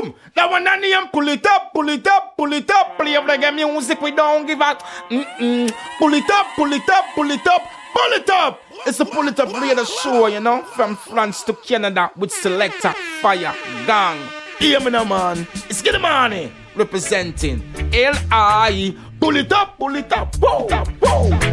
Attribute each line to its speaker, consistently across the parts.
Speaker 1: boom. That one I name, pull it up, pull it up, pull it up. Play reggae music, we don't give up. Mm-mm. Pull it up, pull it up, pull it up, pull it up. It's a pull it up radio show, you know, from France to Canada with selector, fire, gang. Hear me now, man. It's Get Money representing L.I. Pull it up, pull it up, whoa, whoa.
Speaker 2: Pull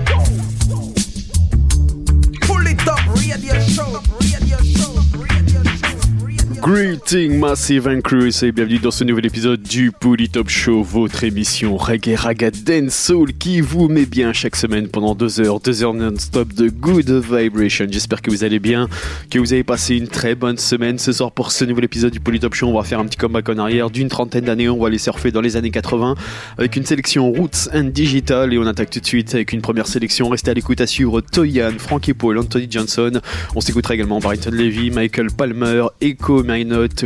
Speaker 3: Greeting Massive and Cruise et bienvenue dans ce nouvel épisode du Pouli Top Show, votre émission reggae raga dance soul qui vous met bien chaque semaine pendant deux heures, deux heures non-stop de good vibration. J'espère que vous allez bien, que vous avez passé une très bonne semaine ce soir pour ce nouvel épisode du Pouli Top Show. On va faire un petit comeback en arrière d'une trentaine d'années, on va aller surfer dans les années 80 avec une sélection Roots and Digital et on attaque tout de suite avec une première sélection. Restez à l'écoute à suivre Toyan, Frankie Paul, Anthony Johnson. On s'écoutera également Barrington Levy, Michael Palmer, Echo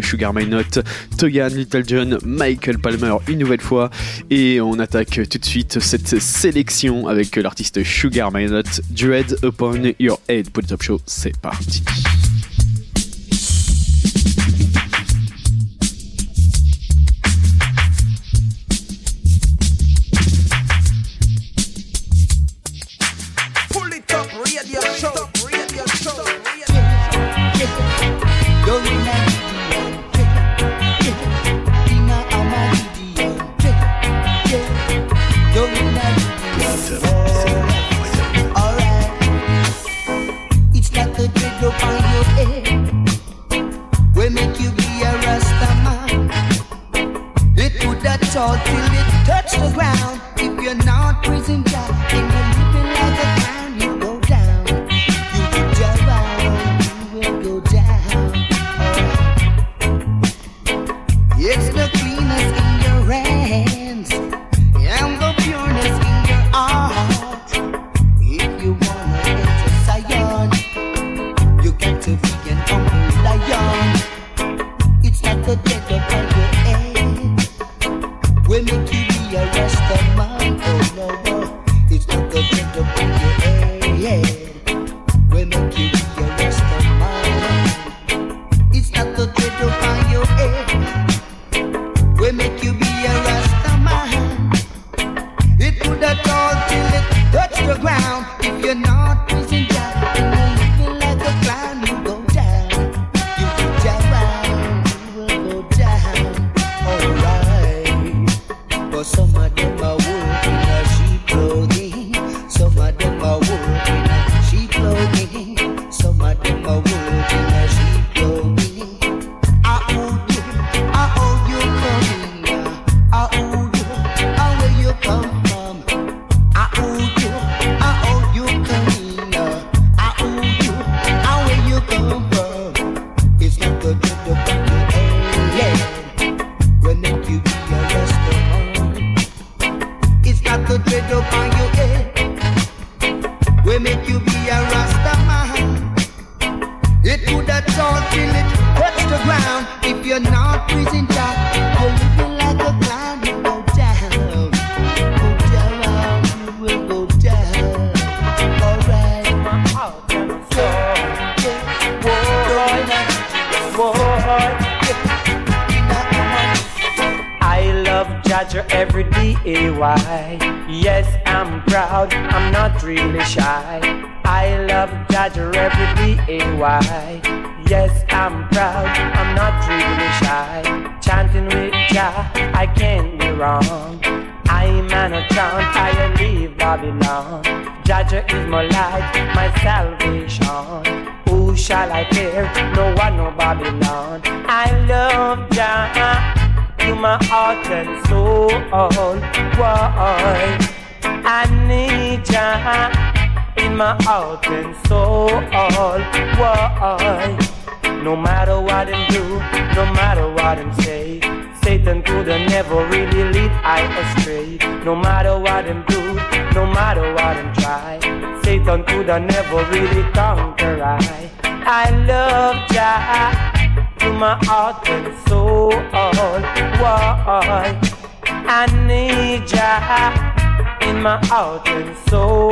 Speaker 3: Sugar My Note, Toyan, Little John, Michael Palmer une nouvelle fois. Et on attaque tout de suite cette sélection avec l'artiste Sugar My Note, Dread Upon Your Head. Pour le top show, c'est parti.
Speaker 4: Salt till it touch the ground.
Speaker 5: Love Jaja every day. Yes, I'm proud. I'm not really shy. I love Jaja every day. Yes, I'm proud. I'm not really shy. Chanting with Jah, I can't be wrong. I'm an a chant, I leave Babylon. Jaja is my light, my salvation. Who shall I fear? No one, no Babylon. I love Jah to my heart and soul. Why? I need Jah in my heart and soul. Why? No matter what them do, no matter what them say, Satan could never really lead I astray. No matter what them do, no matter what them try, Satan could never really conquer I. I love Jah my heart and soul. Why? I need Jah in my heart and soul.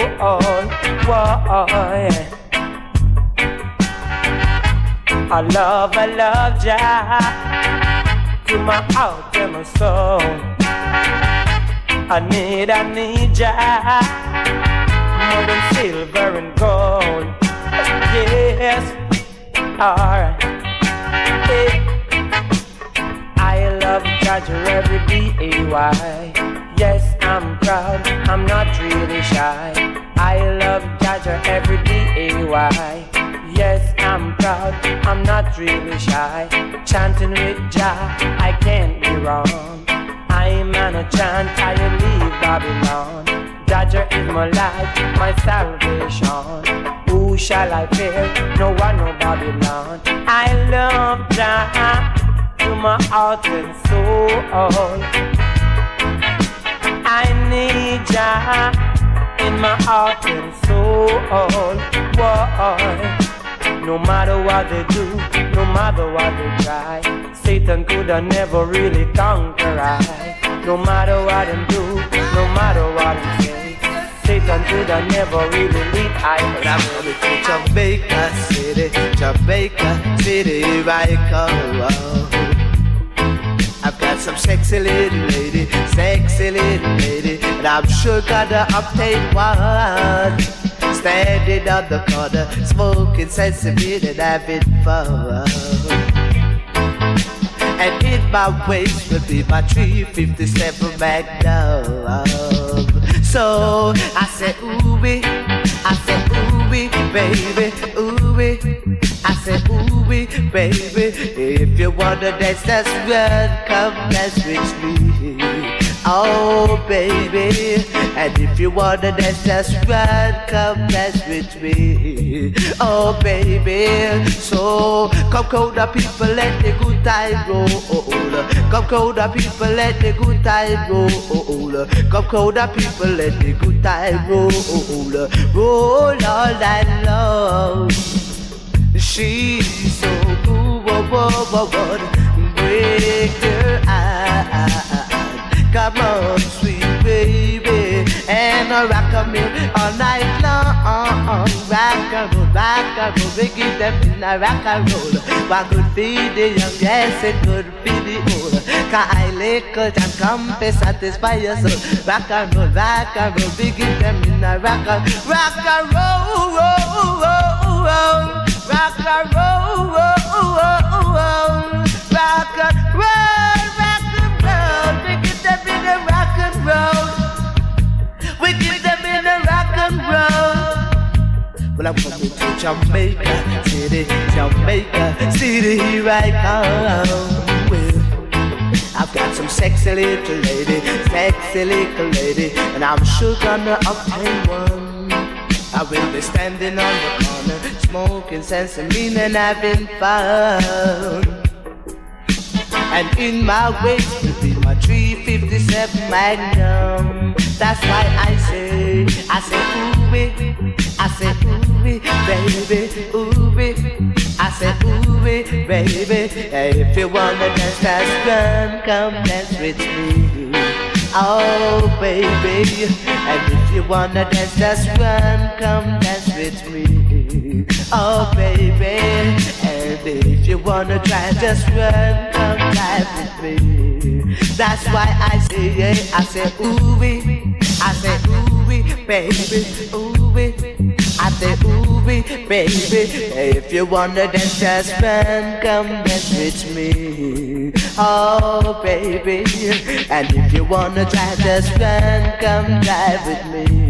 Speaker 5: Why? I love, I love Jah to my heart and my soul. I need, I need ya more than silver and gold. Yes, alright. I love Dodger every D-A-Y. Yes, I'm proud, I'm not really shy. I love Dodger every D-A-Y. Yes, I'm proud, I'm not really shy. Chanting with Jah, I can't be wrong. I'm on a chant, I leave Babylon. Dodger is my life, my salvation. Who shall I fear? No one, no Babylon. I love Jah to my heart and soul. I need Jah in my heart and soul. Whoa. No matter what they do, no matter what they try, Satan could have never really conquer I. No matter what they do, no matter what say, Satan could have never really lead I.
Speaker 6: But I'm going to Jamaica City, Jamaica City, right come I've got some sexy little lady, sexy little lady, and I'm sure gonna obtain one. Standing on the corner, smoking sensible and having fun. And in my waist will be my 357 Magnum. So I said, ooh wee, I said, ooh wee, baby, ooh wee. I said, ooh wee, baby, if you wanna dance, that's run, come dance with me. Oh, baby, and if you wanna dance, just run, come dance with me. Oh, baby, so come cold the people, let the good time roll. Come cold the people, let the good time roll. Come cold the people, let the good time roll. Roll all night long. She's so cool, break her eyes. Come on, sweet baby, and I rock me all night long. Rock and roll, rock and roll, we give them in a rock and roll. What could be the young, yes, it could be the old. Can I liquor and come to satisfy your soul? Rock and roll, rock and roll, we give them in a rock and rock and roll, roll, roll, roll. Rock and roll, roll, Well, I'm coming to Jamaica City, Jamaica City, here I come. Well, I've got some sexy little lady, sexy little lady, and I'm sure gonna obtain one. I will be standing on the corner, smoking sensimine and having fun. And in my waist will be my 357 Magnum. That's why I say, I say ooh wee, Say ooh baby, ooh wee. I said, ooh, baby, if you wanna dance, dance, run, come dance with me. Oh, baby, and if you wanna dance, just run, come dance with me. Oh, baby, and if you wanna try, just run, come drive with me. That's why I say, yeah, I say, ooh, I say, ooh, baby, ooh, I say, ooh, baby, if you wanna dance, just run, come dance with me. Oh, baby, and if you wanna try, just run, come drive with me.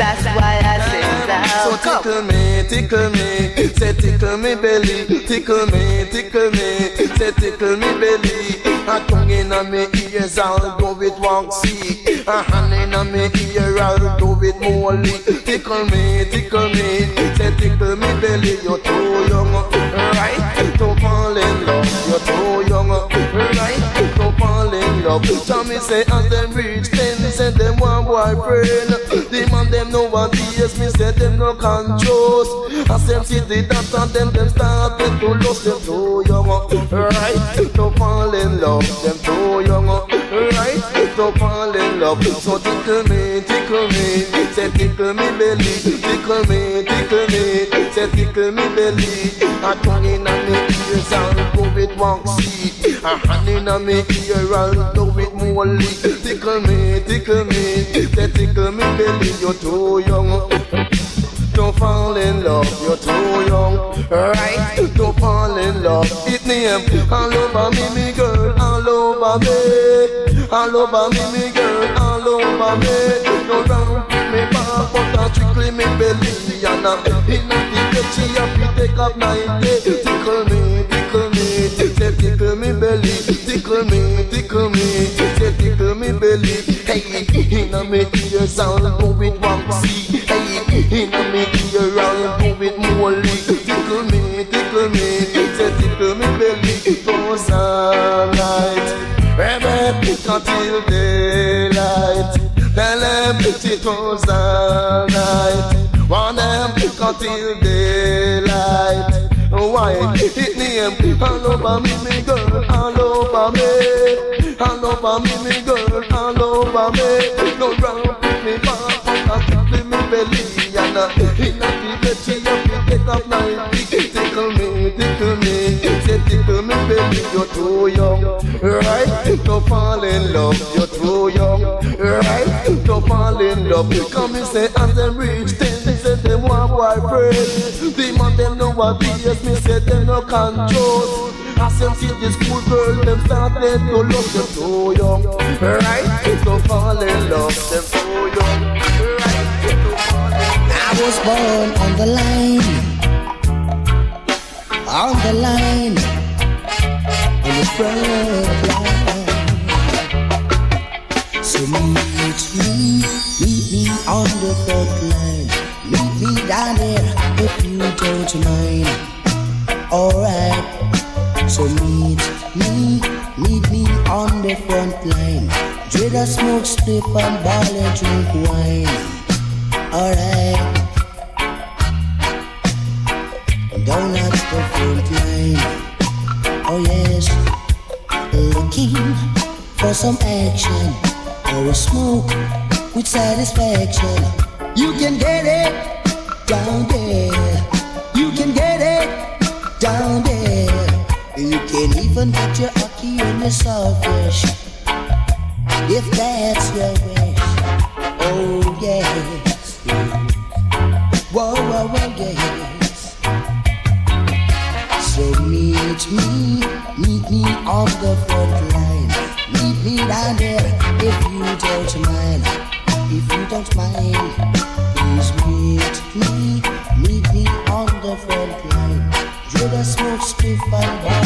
Speaker 6: That's why I say that.
Speaker 7: So tickle me, tickle me, say tickle me belly, tickle me, tickle me, say tickle me belly. A tongue in me ears, I'll do it waxy. A hand in me ear, I'll do it molly. Tickle me, tickle me, say tickle me belly. You're too young, right, to fall in love. You're too young, right, to fall in love. Me say as them reach ten, say them one boyfriend. The man them nowadays, me say them no control. As them see the dance and them them started to lust. Them too young, right, to fall in love. Them too young, right, to fall in love. So tickle me, tickle me, say tickle me belly, tickle me, tickle me, say tickle me belly. I A tongue inna me ears and go it won't see. A hand inna me ear and go it molly. Tickle me, tickle me, say tickle me belly. You're too young. Don't fall in love, you're too young. Right? Don't fall in love. It name all over me, me girl, all over me. All over me, me girl, all over me. Run with me back, but I trickle me belly. And I'm in the bed, she have to take up night. Tickle me, tickle me, say tickle me belly. Tickle me, tickle me, say tickle me belly. Hey, inna me ears and go with one until daylight. Tell them it goes all night. Want them until daylight. Why? It name all over me, me girl, all over me, all over me, me girl, all over me. No round with me, back, back, back, me belly, and uh, in a bed she up, take up night, you're too young, right? To fall in love, you're too young, right? To fall in love, come and say as them reach ten, they say them want boyfriend. The man them know what BS me say them no control. As them see the school girl, them started to love them too young, right? To fall in love, them too young, right? To fall in love.
Speaker 4: I was born on the line, on the line, smoke strip and and drink wine. Alright. Some action or a smoke with satisfaction. You can get it down there. You can get it down there. You can even get your ackee and your saltfish if that's your wish. Oh yes. Whoa, whoa, whoa, yes. So meet me, meet me on the front line. Me down there if you don't mind. If you don't mind, please meet me, meet me on the front line. A smoke spliff
Speaker 8: and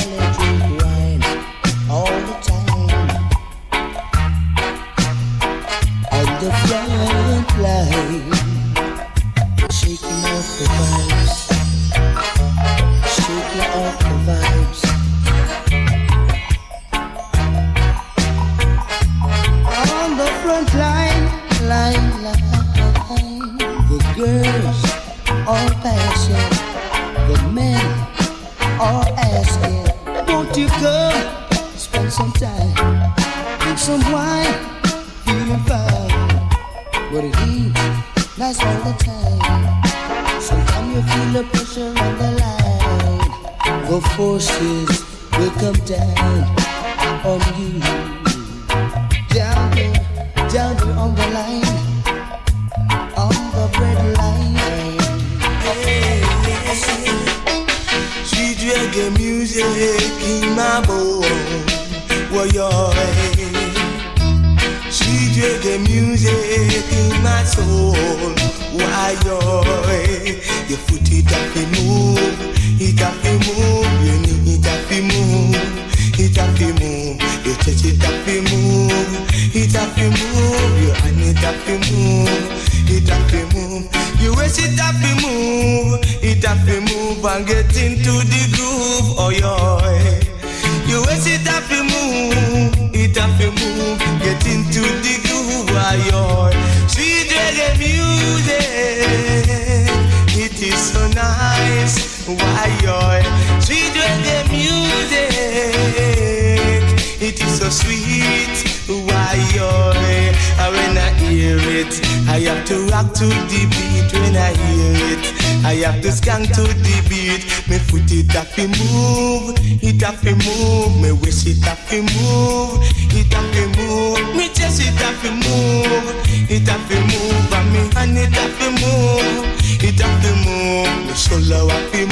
Speaker 8: so I
Speaker 5: feel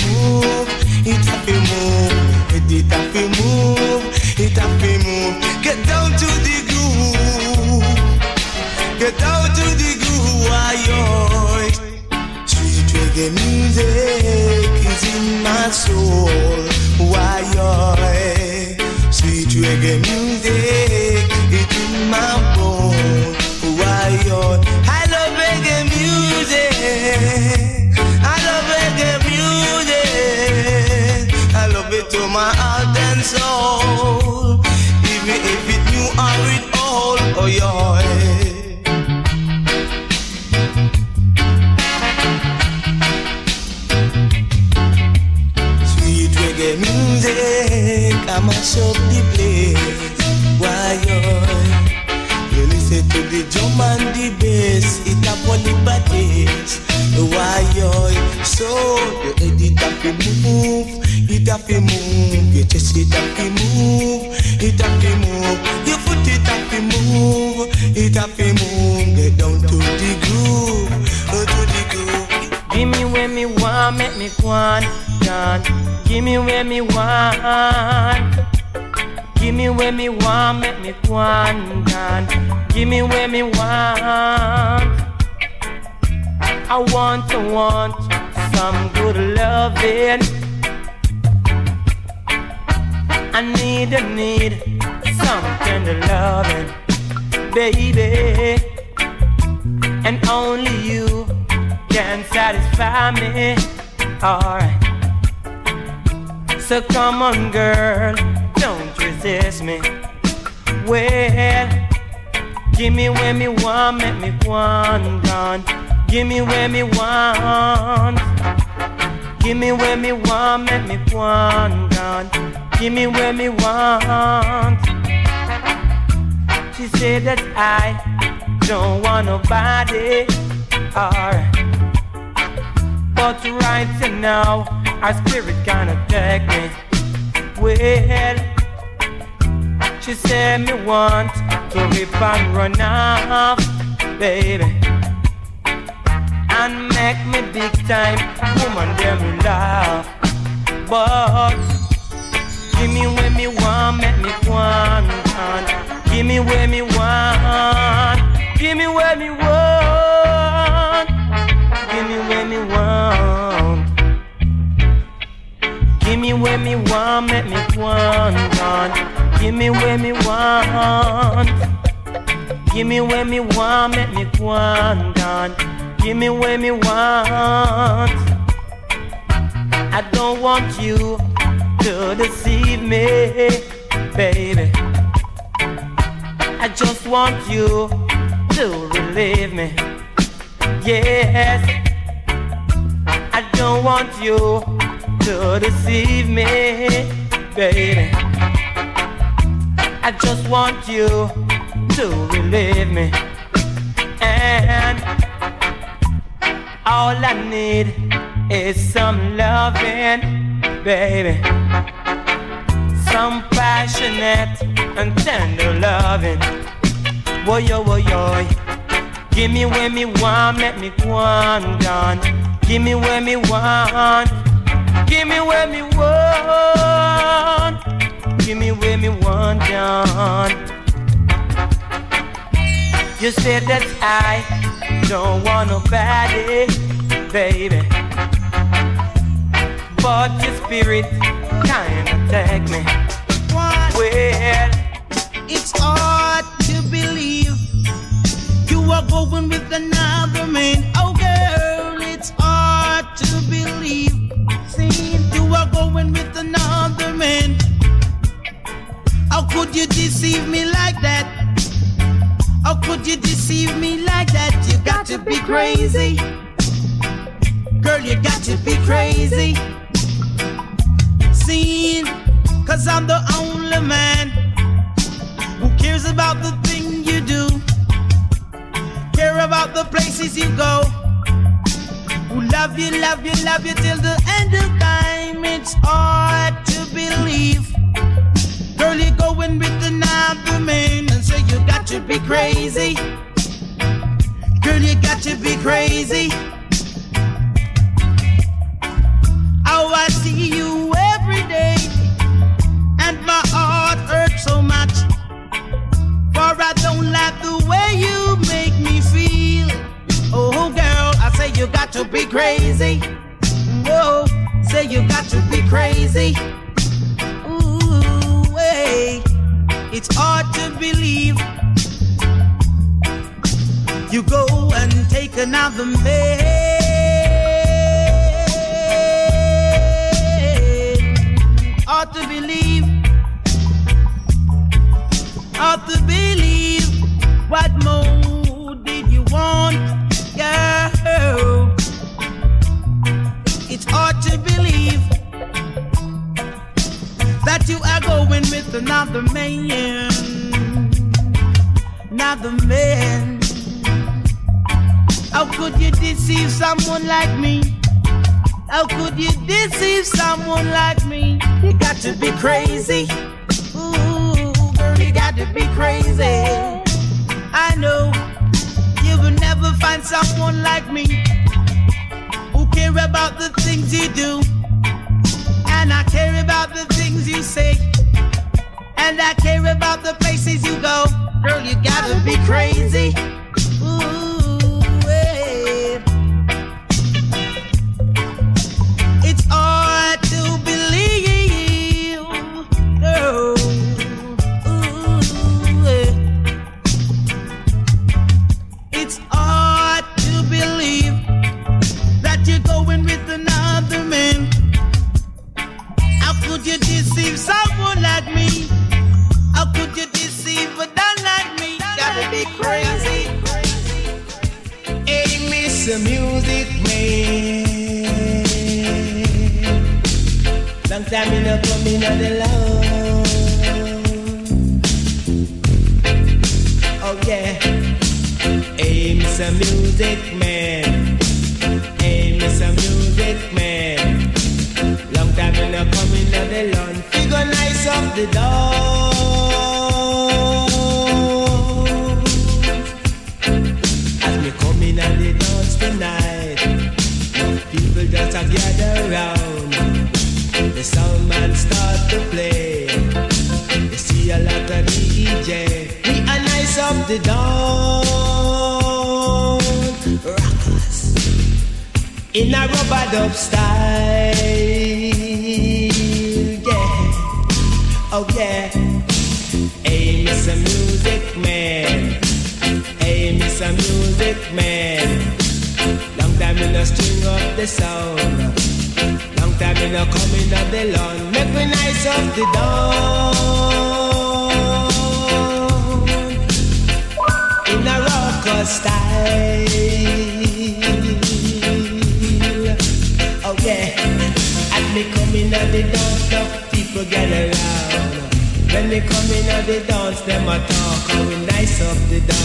Speaker 5: baby. want. Give me where me want. Give me where me want, John. You said that I don't want nobody, baby. But your spirit kind of attack me. What? Well,
Speaker 9: it's hard to believe you are going with another man. Oh, girl. another man. How could you deceive me like that? How could you deceive me like that? You got, got to, to be crazy. crazy. Girl, you got, to, be crazy. crazy. Seeing, cause I'm the only man who cares about the thing you do, care about the places you go, who love you, love you, love you till the end of time. It's hard to believe. Girl, you're going with another man, and so you got to be crazy. Girl, you got to be crazy. How I see you every day, and my heart hurts so much. For I don't like the way you make me feel. Oh, girl, I say you got to be crazy. Whoa, say you got to be crazy. Ooh, way. It's hard to believe. You go and take another man. Hard to believe. Hard to believe. What more you are going with another man. Another man. How could you deceive someone like me? How could you deceive someone like me? You got to be crazy. Ooh, girl, you got to be crazy. I know you will never find someone like me who care about the things you do. And I care about the things you say. And I care about the places you go. Girl, you gotta be crazy.
Speaker 10: Mr. Music Man. Long time you not coming on the line. Oh yeah. Hey, Mr. Music Man. Hey, Mr. Music Man. Long time you not coming on the line. Figure nice off the door. Man start to play. You see a lot of DJ. We are nice up the dawn. Rockers in a rubber dub style. Yeah, oh yeah. Hey, Mr. Music Man. Hey, Mr. Music Man. Long time in the string up the sound. Time in the coming of the lawn. Make me nice up the dawn. In a rocker style. Oh yeah. And me coming of the dance, the people get around. When come in at the dance, them a talk how we nice up the dance.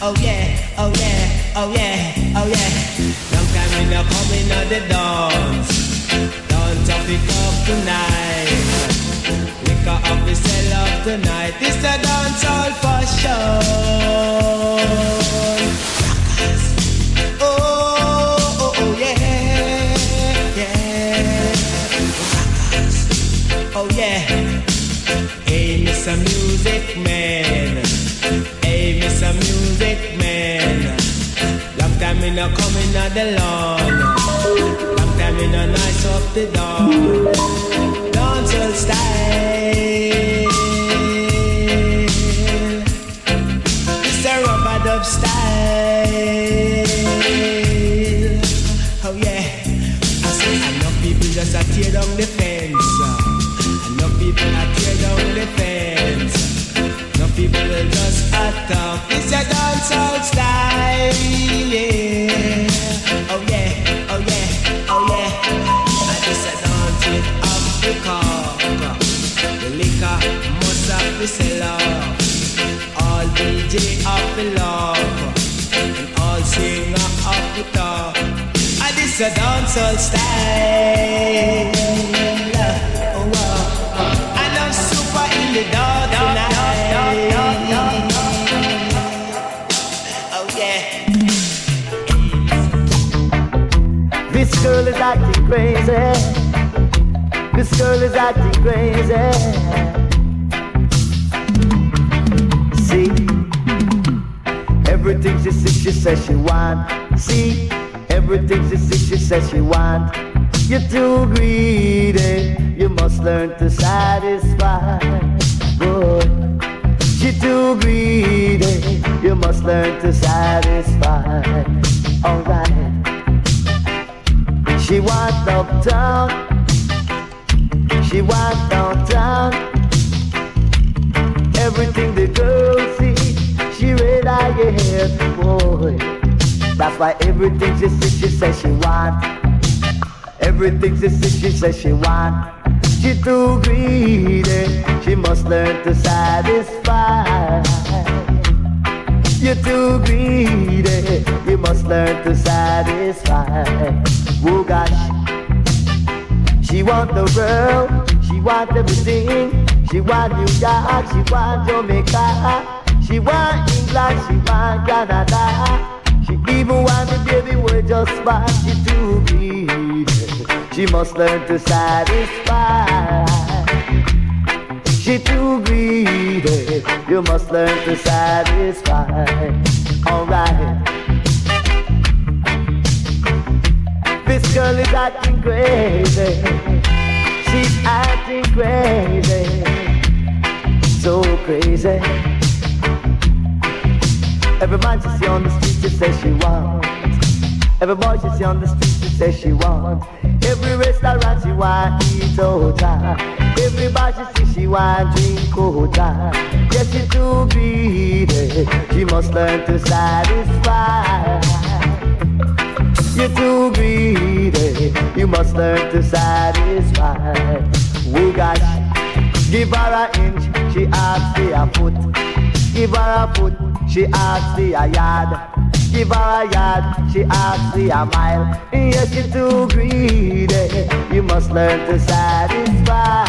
Speaker 10: Oh yeah, oh yeah, oh yeah, oh yeah. Long time in the coming at the dance. Dance up it up tonight. Liquor up the sell up tonight. This a dance all for sure. Time in a coming on the lawn. Long time in a nice up the dawn. A dancehall style. Oh,
Speaker 9: wow. And I'm super in the dark tonight. Oh yeah.
Speaker 11: This girl is acting crazy. This girl is acting crazy. See, everything she says, she says she want. See, everything she says, she says she want. You're too greedy. You must learn to satisfy. Boy, you're too greedy. You must learn to satisfy. Alright. She wants uptown. She wants downtown. Everything the girls see, she read I hear, boy. That's why everything she says, she says she want. Everything she says, she says she want. She too greedy. She must learn to satisfy. You're too greedy. You must learn to satisfy. Oh gosh. She want the world. She want everything. She want New York. She want Jamaica. She want England. She want Canada. She even want the baby with just fine. She too greedy. She must learn to satisfy. She too greedy. You must learn to satisfy. Alright. This girl is acting crazy. She's acting crazy. So crazy. Every man she see on the street, she says she wants. Every boy she see on the street, she says she wants. Every restaurant she want eat out. Every bar she see, she want drink out. Yes, she too greedy. She must learn to satisfy. You're too greedy. You must learn to satisfy. Oh gosh, give her an inch, she asks for a foot. Give her a foot, she asks for a yard. Give her a yard, she asks for a mile. Yes, you're too greedy. You must learn to satisfy.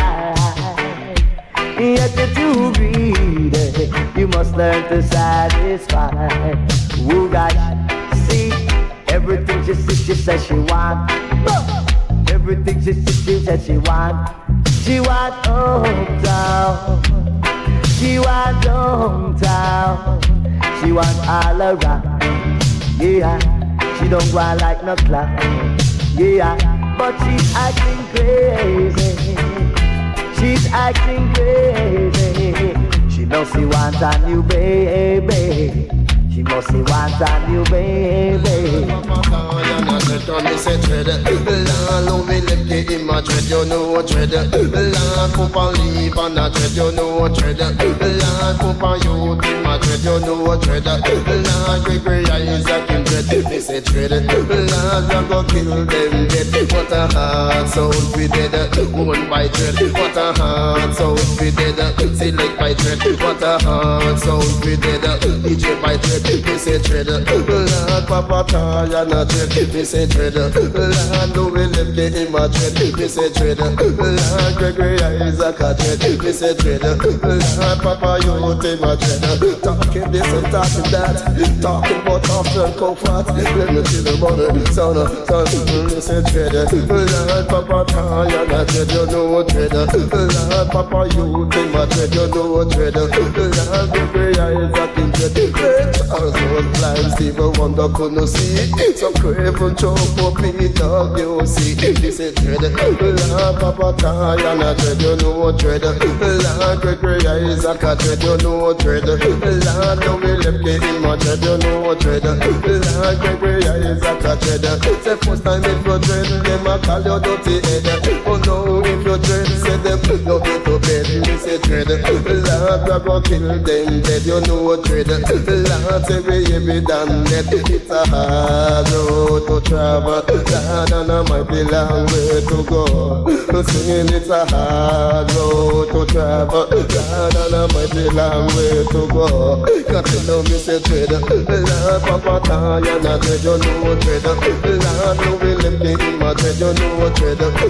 Speaker 11: Yes, you're too greedy. You must learn to satisfy. Oh gosh, see. Everything she says, she says she want. Everything she says, she says she want. She want uptown. She want downtown. She want all around. Yeah, she don't want like no clown. Yeah, but she's acting crazy. She's acting crazy. She she wants a new baby. She must see want a new baby.
Speaker 7: On me say dread You know dread. Land pop and leave on a dread You know dread. Land pop and youth my dread You know dread. Land Gregory Isaac in dread Me say dread. Land we go kill them dead What a hard sound we dead. One by dread What a hard sound we dead. Select by dread What a hard sound we dead. DJ by dread Me say dread. Land Papa Taya na dread Me say dread. Land do we live the in dread Me say dread. Land Gregory Isaac a dread Me say dread. Land Papa youth in my dread. Talking this and talking that Talking about after and comfort Let me see the money Son son Me say dread. Land Papa Taya na dread You know dread. Land Papa youth in my dread You know dread. Land Gregory Isaac in dread. Great Charles was blind Stevie Wonder couldn't see. Some craven choke up me dog you see. This is dread. Lord Papa Kaya na dread You know dread? Lord Gregory Isaac a dread You know dread? Lord left me in my dread You know dread? Lord Gregory Isaac a dread Say first time if you dread Them a call you dirty head. Oh no if you dread Say them you be to bed Me say dread. Lord we go kill them dead You know dread? Lord we heavy than dead It's a hard road to travel. Lord and a mighty long way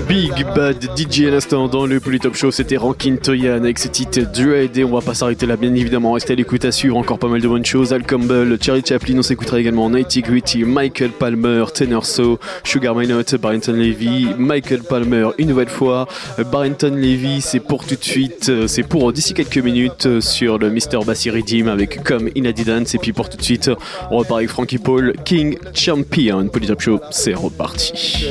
Speaker 3: Big Bad DJ à l'instant dans le Polytop Show, c'était Rankin Toyan avec ce titre Dread. Et on va pas s'arrêter là bien évidemment, restez à l'écoute à suivre encore pas mal de bonnes choses, Al Campbell, Charlie Chaplin, on s'écoutera également. Nighty Gritty, Michael Palmer, Tenor So, Sugar My Note, Barrington Levy, Michael Palmer une nouvelle fois, Barrington Levy c'est pour tout de suite, euh, c'est pour d'ici quelques minutes euh, sur le Mr. Bassi Redeem avec Come In Dance et puis pour tout de suite on repart avec Frankie Paul, King Champion, Polytop Show, c'est reparti.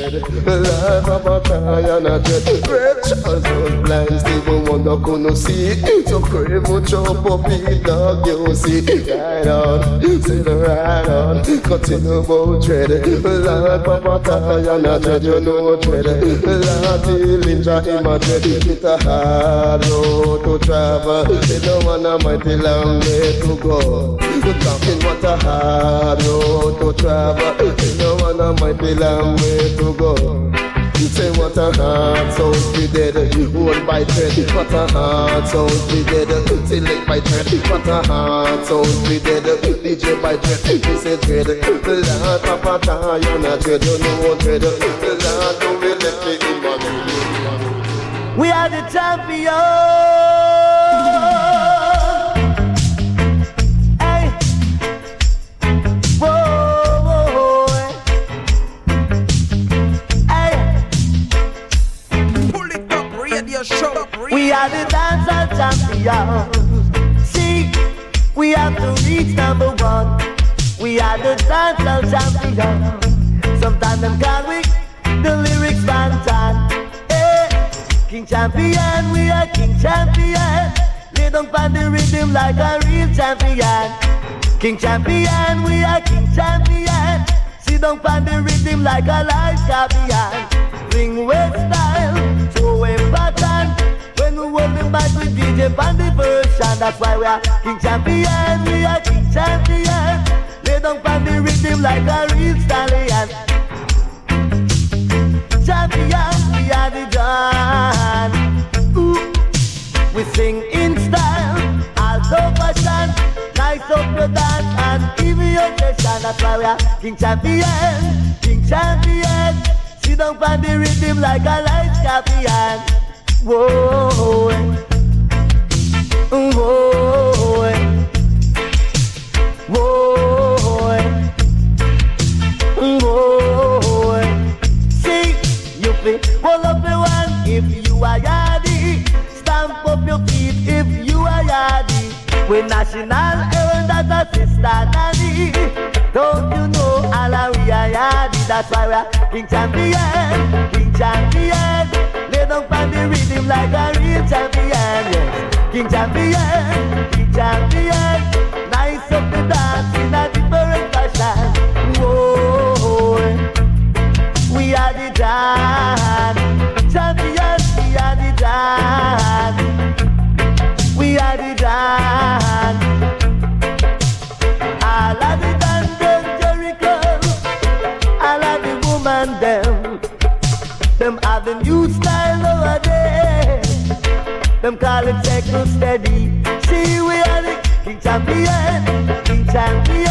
Speaker 7: Dread. Lord. Lord Dillinger, him a. It's a hard road to travel. They don't want a mighty long way to go. You're talking what a hard road to travel. They don't want a mighty long way to go. Say what a heart sound be dead Hold by thread What a heart sound be dead Select by thread What a heart sound be dead DJ by thread This is dread The Lord Papa Taya na dread You know dread. Lord don't be let me in my dread.
Speaker 11: We are the champions. We are the dancehall champions. See, we have to reach number one. We are the dancehall champions. Sometimes them call we the lyrics bantan. Hey, King champion, we are king champion. Lay down on the rhythm like a real champion. King champion, we are king champion. Sit down on the rhythm like a live champion. Bring weight style, throw away the mic with DJ the version, that's why we are king champion. We are king champion. Lay down the rhythm like a real stallion. Champion, we are the dawn. Ooh. We sing in style, also fashion, nice up the dance and even your session. That's why we are King Champion, King Champion. Sit down the rhythm like a light champion. Whoa, whoa, whoa. See, you fit hold up the one if you are yardy. Stamp up your feet if you are yardy. We national earn that a sister nanny. Don't you know all our we are yardy? That's why we are king champion, king champion. Down on the rhythm like a real champion. Yes, king champion, king champion. Nice up the dance in a different fashion. Whoa. We are the dawn. Them call it second steady. See, we are the king champion. King champion.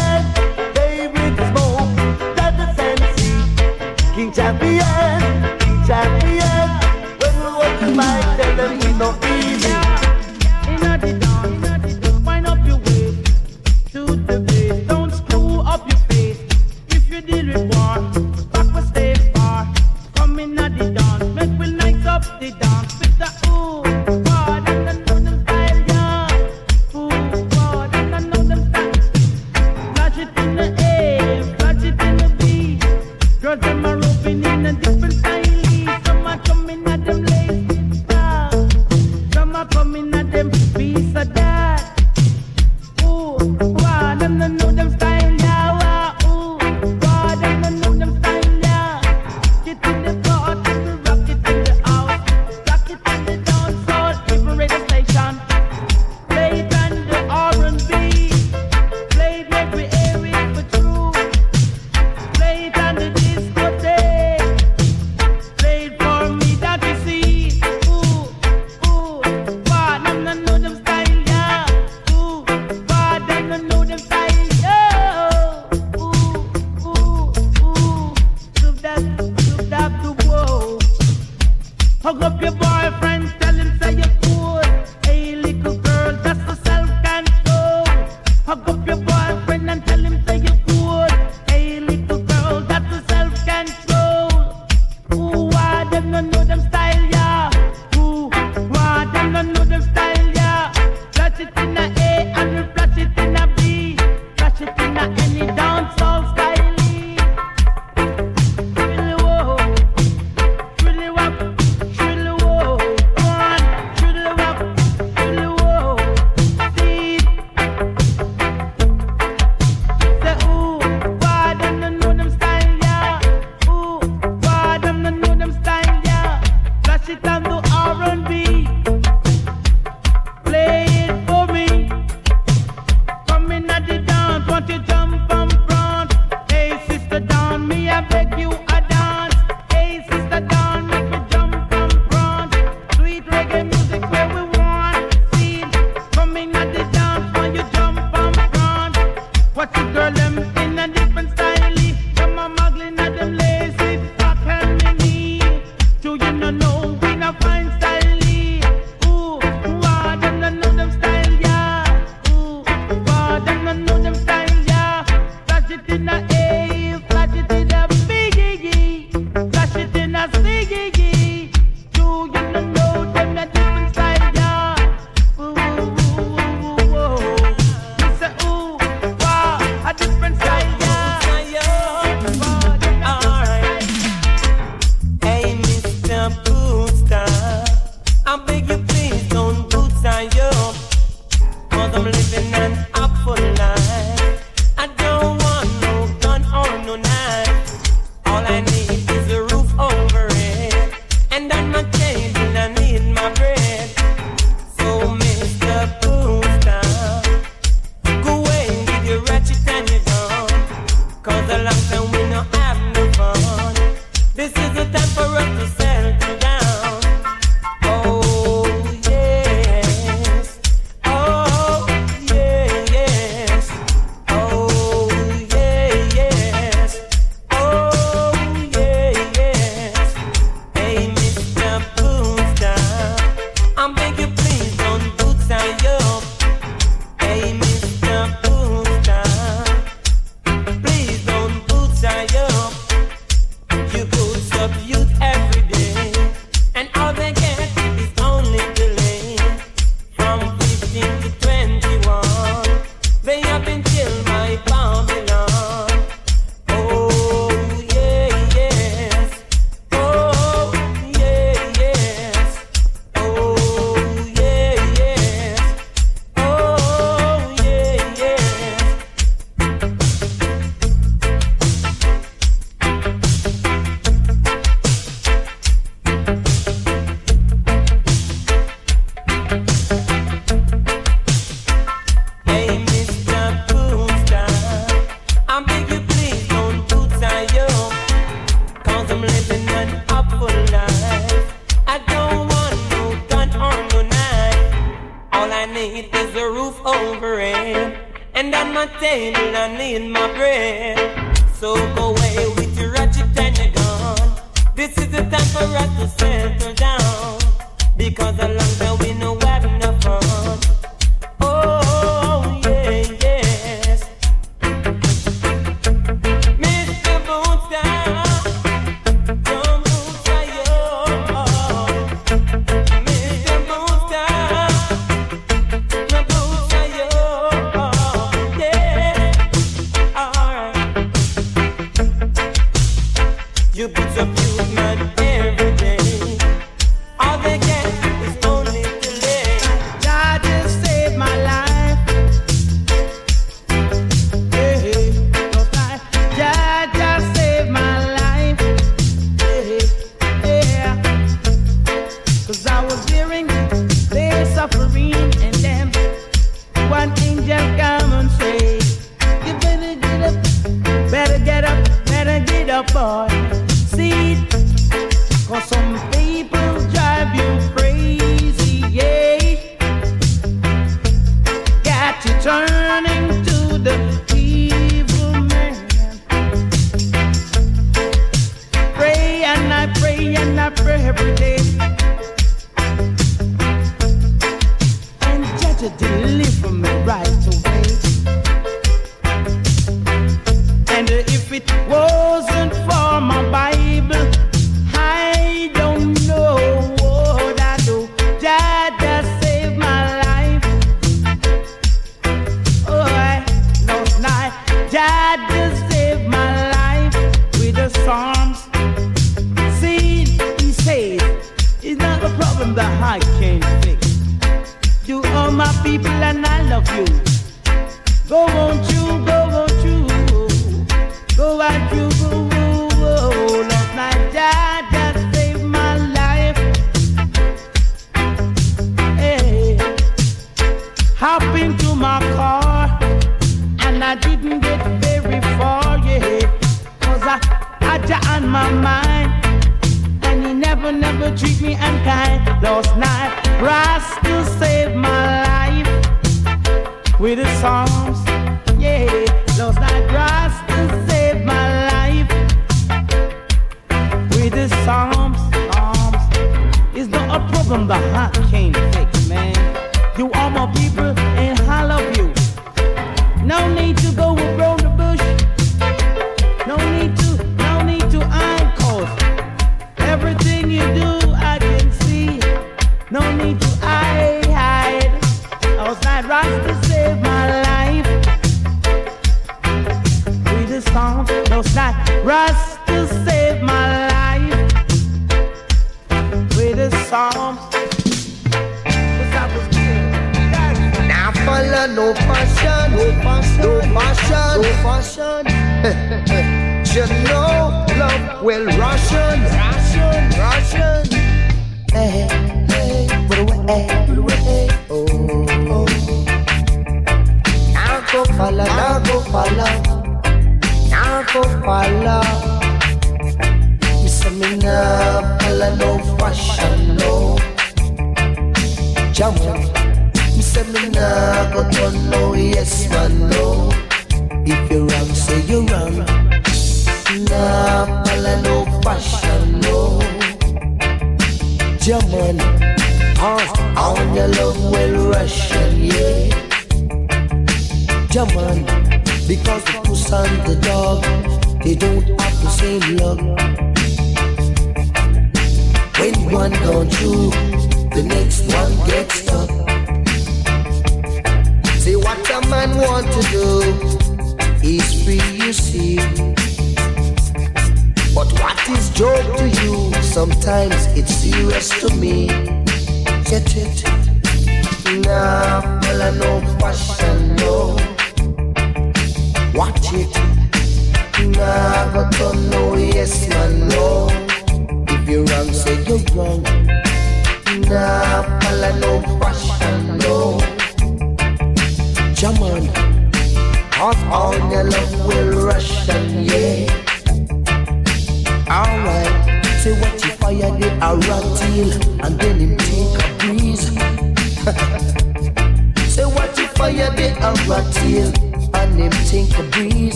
Speaker 9: Not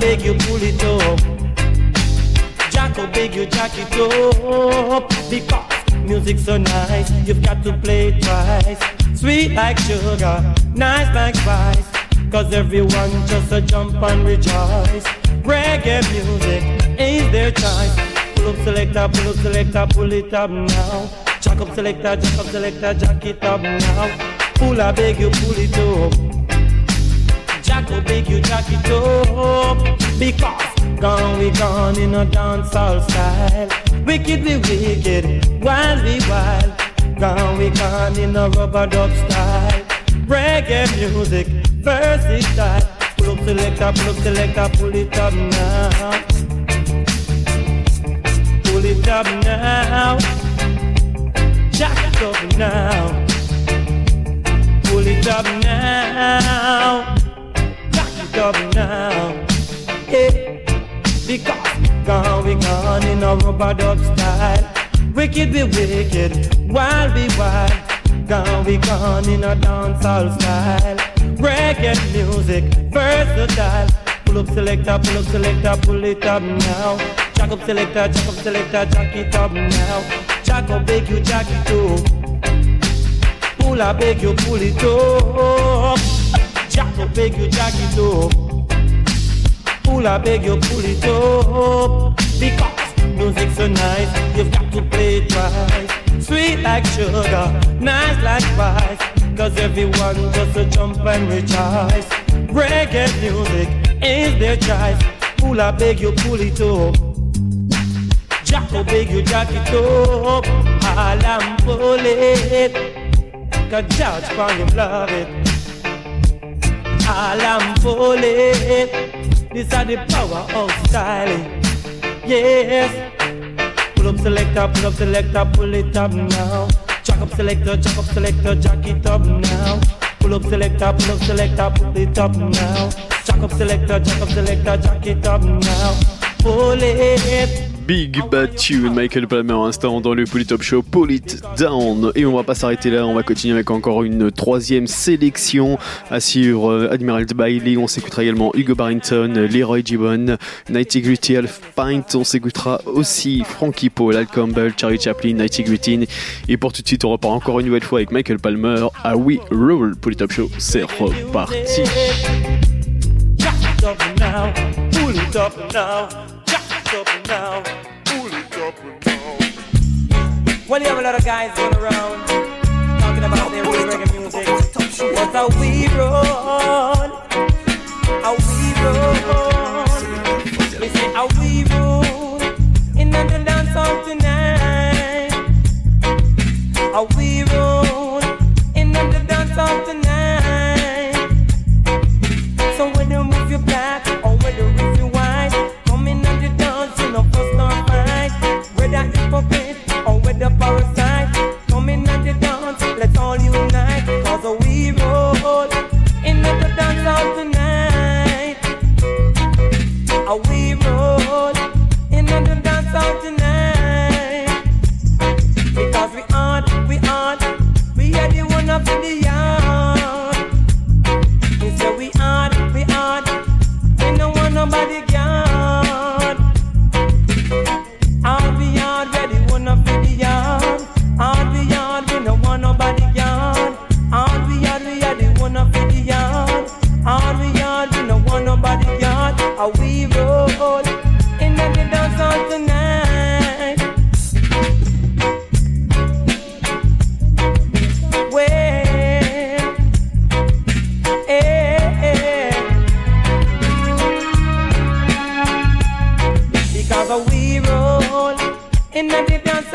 Speaker 5: beg you, pull it up. Jack up, beg you, jack it up. Because music's so nice, you've got to play it twice. Sweet like sugar, nice like spice. Cause everyone just a jump and rejoice. Reggae music is their choice. Pull up selector, pull up selector, pull it up now. Jack up selector, jack up selector, jack it up now. Pull I beg you, pull it up. Jack will beg you, jack it up. Because gone we gone in a dancehall style. Wicked we wicked, wild we wild. Gone we gone in a rubber dub style. Reggae music, versatile. Pull up selector, pull up pull it up now. Pull it up now. Jack it up now. Pull it up now. Up now. Yeah. Because gone we gone in a rubber dub style. Wicked be wicked, wild be wild. Gone we gone in a dancehall style. Reggae music, versatile. Pull up selector, pull up selector, pull it up now. Jack up selector, jack up selector, jack it up now. Jack up, beg you, jack it up. Pull up, beg you, pull it up. Jack up, beg you, jack it up. Pull I beg you, pull it up. Because music's so nice, you've got to play it twice. Sweet like sugar, nice like spice. Cause everyone just a jump and rejoice. Reggae music is their choice. Pull I beg you, pull it up. Jack will beg you, jack it up. All I'm pulling. Cause George him love it. All I'm pulling. This are the power of styling. Yes. Pull up selector, pull up selector, pull it up now. Jack up selector, jack up selector, jack it up now. Pull up selector, pull up selector, pull it up now. Jack up selector, jack up selector, jack it up now. Pull it.
Speaker 3: Big Bad Tune, Michael Palmer, instant dans le Polytop Show, Pull It Down. Et on va pas s'arrêter là, on va continuer avec encore une troisième sélection à euh, Admiral Bailey. On s'écoutera également Hugo Barrington, Leroy Gibbon, Nighty Gritty, Alf Pint. On s'écoutera aussi Frankie Paul, Al Campbell, Charlie Chaplin, Nighty Gritty. Et pour tout de suite, on repart encore une nouvelle fois avec Michael Palmer à We Roll. Polytop Show, c'est reparti.
Speaker 12: Well, you have a lot of guys going around talking about their reggae music, that's how we run? How we roll. We say how we roll in the dance hall tonight.
Speaker 5: How we the power.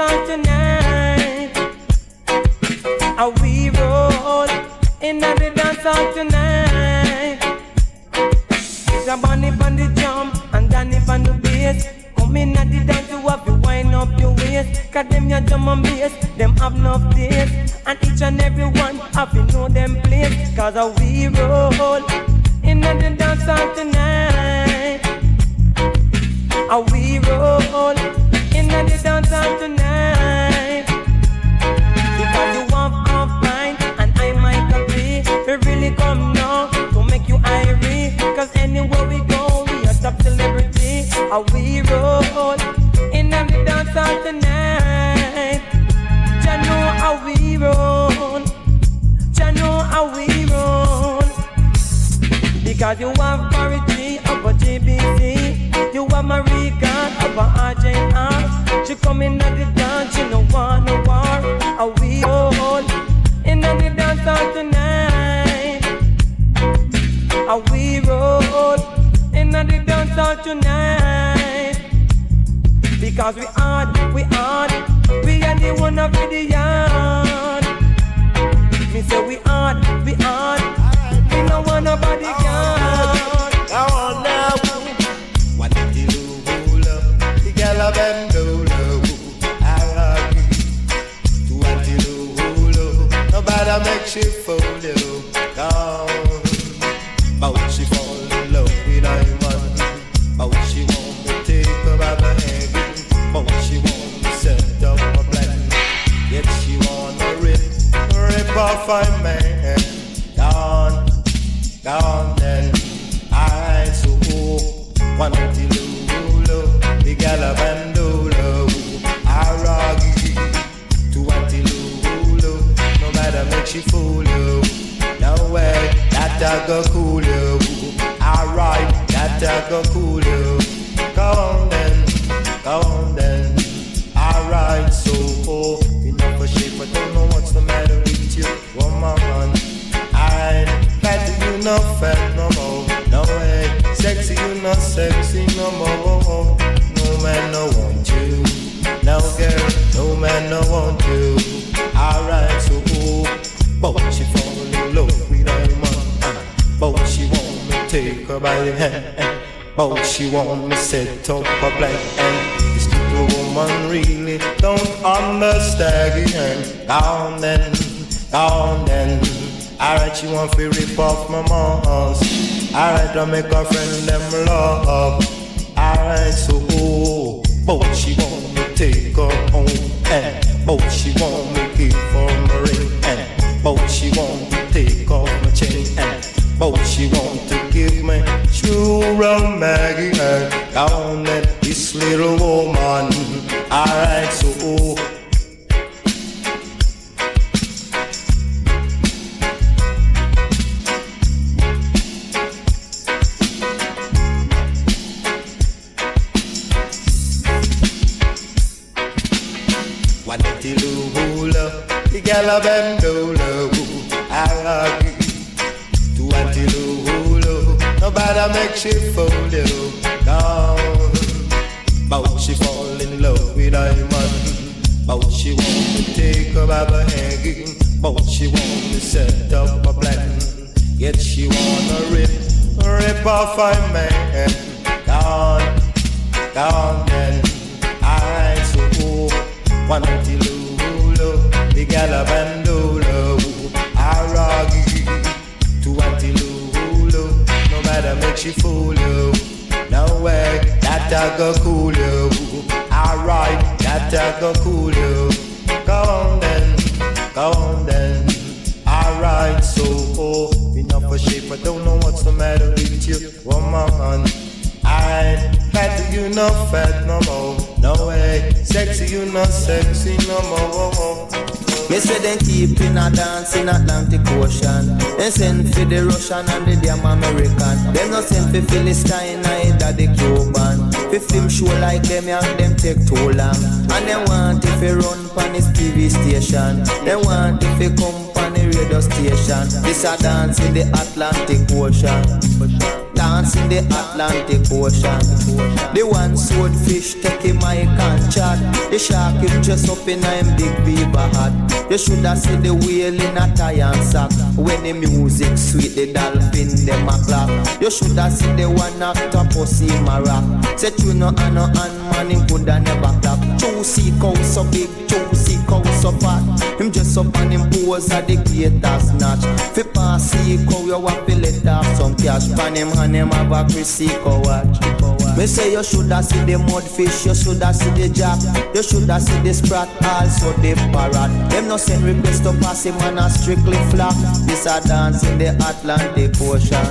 Speaker 5: because tonight I we roll in the dance hall tonight. The bunny on the drum and Danny on the bass. Come in at the dance to have you wind up your waist. Cause them your drum and bass, them have no days. And each and every one have you know them place. Cause I we roll in the dance hall tonight. Are we
Speaker 13: thought like she found you down. Bout she fall in love with Iman. Bout she want to take her by the hand. Bout she want to set up a plan. Yet she wanna rip, rip off a man. Down, down then. I so want to lose the galloping. Matter make she fool you. No way, that I go cool you. Alright, that I go cool you. Go on then, go on then. Alright, so oh, enough for shape. I don't know what's the matter with you, woman. I fat, you not fat no more. No way, sexy, you not sexy no more.
Speaker 14: Me say them keep a dance in Atlantic Ocean. They send for the Russian and the damn American. Them not send for Philistine neither the Cuban. Fi film show like them and them take too long. And they want if they run pan this TV station. They want if they come pan the radio station. This a dance in the Atlantic Ocean. Dance in the Atlantic Ocean. The one swordfish take him mic and chat. The shark him dress up in a big beaver hat. You shoulda see the whale in a tie and sack. When the music sweet, the dolphin them a clap. You shoulda see the one octopus him a rock. Say you no and no and man him coulda never clap. Juicy cow so big, juicy cow so fat. Him dress up and him pose at the gator snatch. Fi pass see cow you want fi let off some cash. Pan him and him have a Chrissy cow watch. Me say you shoulda see the mudfish, you shoulda see the jack, you shoulda see the sprat, also the parrot. Them no send request to pass him on a strictly flap. This a dance in the Atlantic Ocean.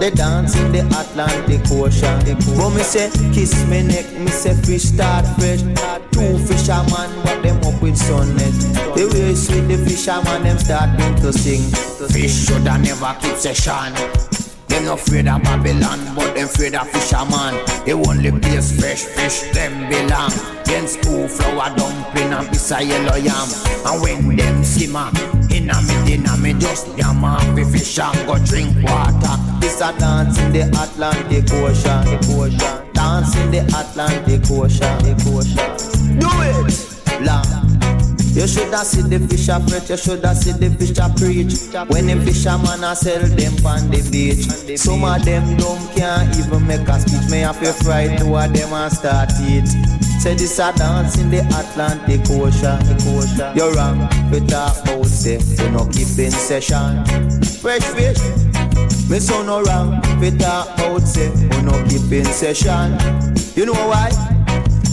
Speaker 14: They dance in the Atlantic Ocean. But me say kiss me neck, me say fish start fresh. Two fisherman what them up with sunnet. The way sweet the fisherman them starting to sing. Fish shoulda never keep session. Them no afraid of Babylon, but them afraid of fisherman. They only place fresh fish, them belong. Against two flour dumpling and piece of yellow yam. And when them simmer, inna me dinner, me just yam off the fish and go drink water. This a dance in the Atlantic Ocean. Dance in the Atlantic ocean. Do it, long. You shoulda see the fish a fret, you shoulda see the fish a preach. When the fisherman a sell them on the beach, some of them dumb can't even make a speech. Me have to fry two of them and start it. Say this a dance in the Atlantic Ocean. You're wrong, we talk about say you no keep in session. Fresh fish. Me so no wrong, we talk about say you no keep in session. You know why?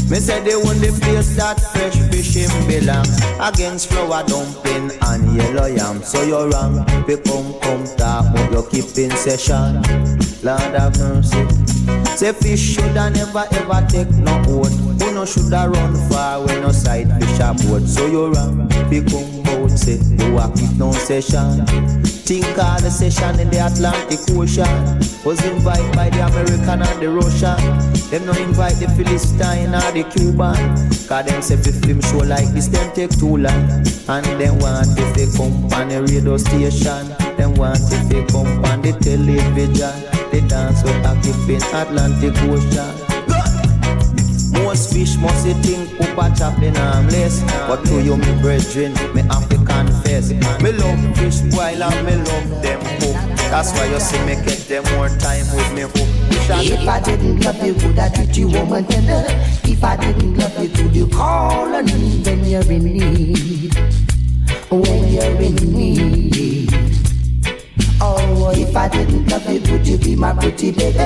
Speaker 14: Me say the only place that fresh fish him belong. Against flour dumpling and yellow yam. So you're wrong, people come, talk But you keep in session. Lord have mercy Say fish shoulda never ever take no oath. Who no shoulda run far when no sight fish a boat. So you're wrong, we come out say You a keep no session. Think all the session in the Atlantic Ocean Was invited by the American and the Russian. Them no invite the Philistine or the Cuban Cause them say fi film show like this them take too long. And them want if they come on the radio station Them want if they come on the television They dance a keep in Atlantic Ocean most fish must you think Papa Chaplin harmless But to you me brethren, me have to confess Me love fish while and me love them hook That's why you see me get them more time with me hook
Speaker 4: If I didn't love you, would I treat you woman tender? If I didn't love you, would you call on me when you're in need? When you're in need. If I didn't love you, would you be my pretty baby?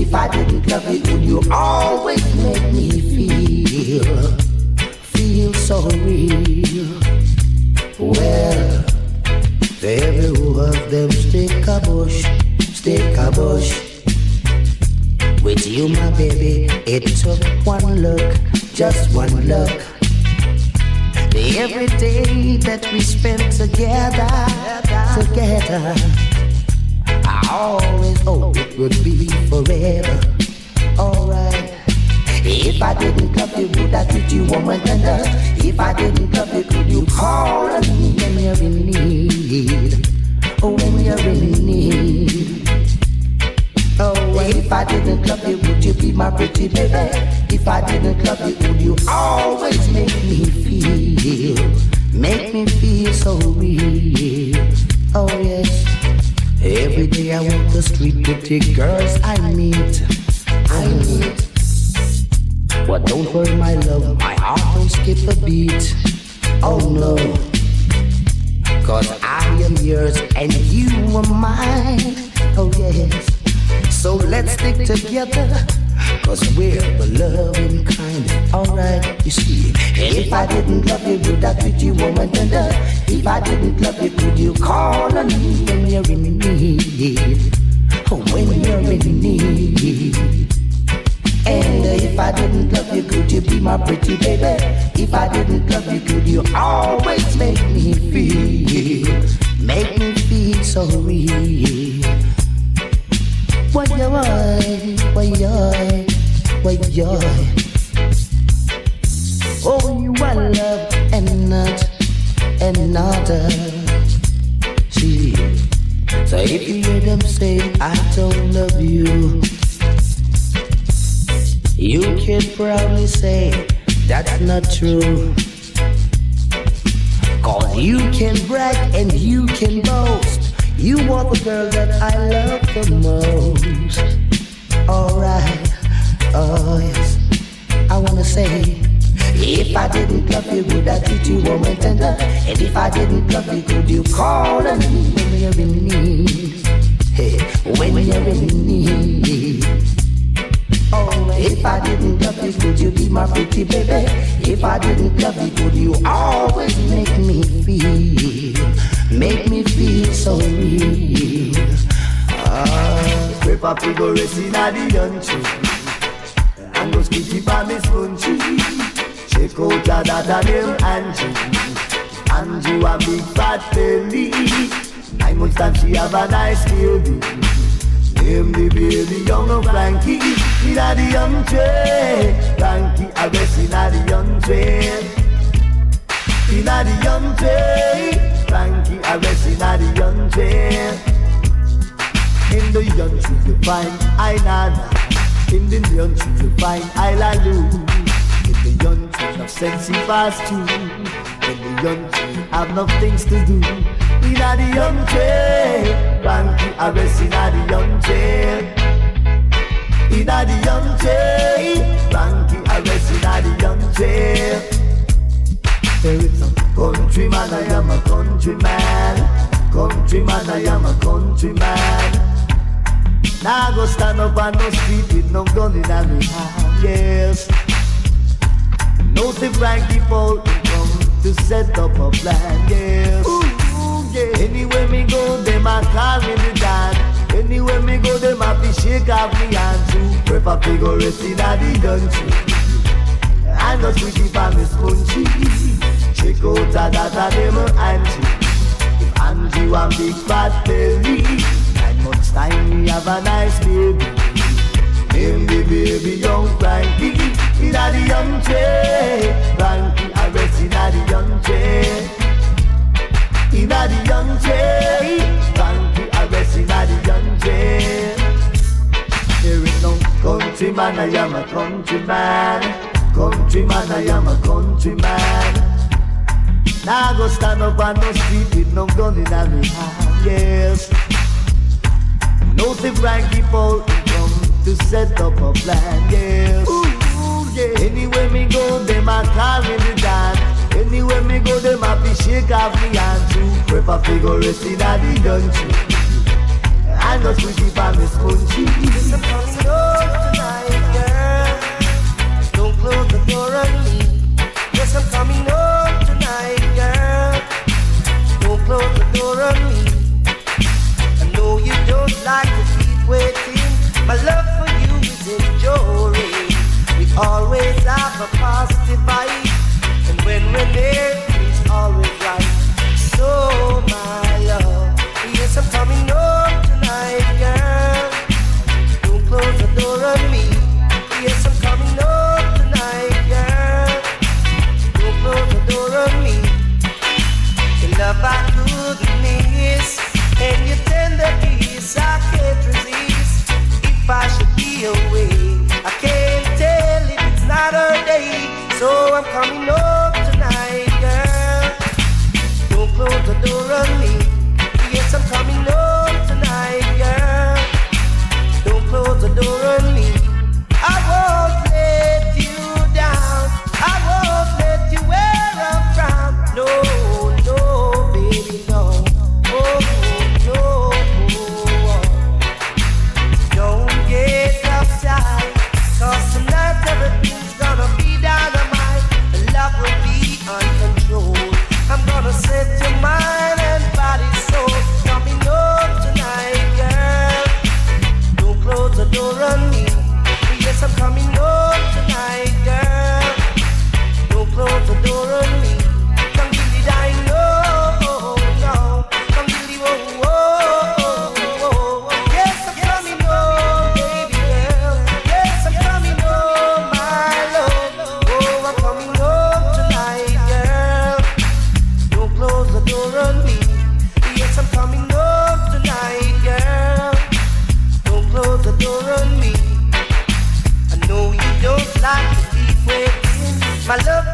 Speaker 4: If I didn't love you, would you always make me feel, feel so real? Well, every one of them stick a bush, stick a bush. With you, my baby, it took one look, just one look. The every day that we spent together, together. Always hoped it would be forever. Alright. If I didn't love you, would I treat you woman tender? If I didn't love you, could you call on me when you're in need? Oh, when you're in need. Oh, if I didn't love you, would you be my pretty baby? If I didn't love you, would you always make me feel, make me feel so real? Oh yes. Every day I walk the street, pretty girls I meet, I meet. But don't worry, my love, my heart don't skip a beat. Oh no. Cause I am yours and you are mine. Oh yes. So let's stick together. Cause we're the loving kind. Alright, you see. If I didn't love you, would I treat you warm tender? If I didn't love you, could you call on me when you're in need? When you're in need. And if I didn't love you, could you be my pretty baby? If I didn't love you, could you always make me feel, make me feel so real? Why yoy, why yoy, why yoy? Oh, you are love and not another. See, so if you hear them say I don't love you. You can probably say that's not true. Cause you can brag and you can boast. You are the girl that I love the most. Alright, oh yes. I wanna say, if I didn't love you, would I treat you warm and tender? And if I didn't love you, could you call on me when you're in need? Hey, when you're in need. Oh, if I didn't love you, could you be my pretty baby? If I didn't love you, could you always make me feel, make me feel so real?
Speaker 11: Ah, Peppa Pig go rest inna the country. And go skitty pa me spongy Check out a that a name Angie Angie a big fat belly. Nine months time she have a nice baby Name the baby young Frankie. Inna the country. Frankie a rest inna the country Inna the country Frankie a rest inna the country in the young country you find I Nana In the young country you find I Lalu In the young country no sense fast too In the young country have no things to do In the country Frankie arrest in the country In the country Frankie arrest in the country there is a countryman, I am a countryman. Countryman, I am a countryman. Now go stand up on no street with no gun in me hand, yes. No Frankie Paul come to set up a plan, yes. Ooh, yeah. Anywhere me go, them a call me the dad. Anywhere me go, them a fi shake off me hand too. Prep a figure rest in the country. I know sweetie for me spongy. Check out a that a them Angie. If Angie want big fat belly, nine months time we have a nice baby. Name the baby young Frankie. Inna the young tree, Frankie arrest inna the young tree. Inna the young tree, Frankie arrest inna the young tree. There is no countryman, I am a countryman. Countryman, I am a countryman. Now go stand up on no street with no gun in a me hand, yes. No the Frankie Paul come to set up a plan, yes. Ooh, yeah. Anywhere me go, them a call me the dad. Anywhere me go, them a fi shake off me hand too. Prep a figure rest in a the country. I know sweetie for me spongy.
Speaker 6: Listen, coming home tonight, close the door on me. Yes, I'm coming home tonight, girl. Don't close the door on me. I know you don't like to keep waiting. My love for you is enduring. We always have a positive vibe, and when we're there, it's always right. So my love, yes, I'm coming home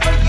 Speaker 13: Yeah.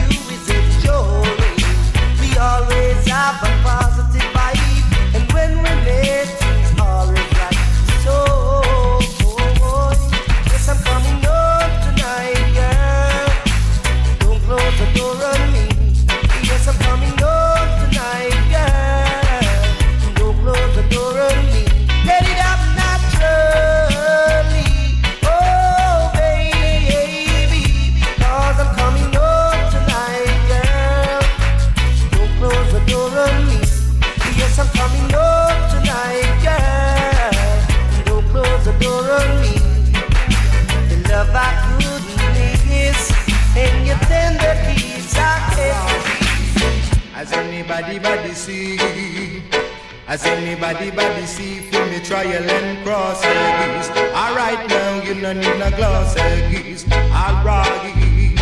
Speaker 13: Now, you no need no glasses. Alright.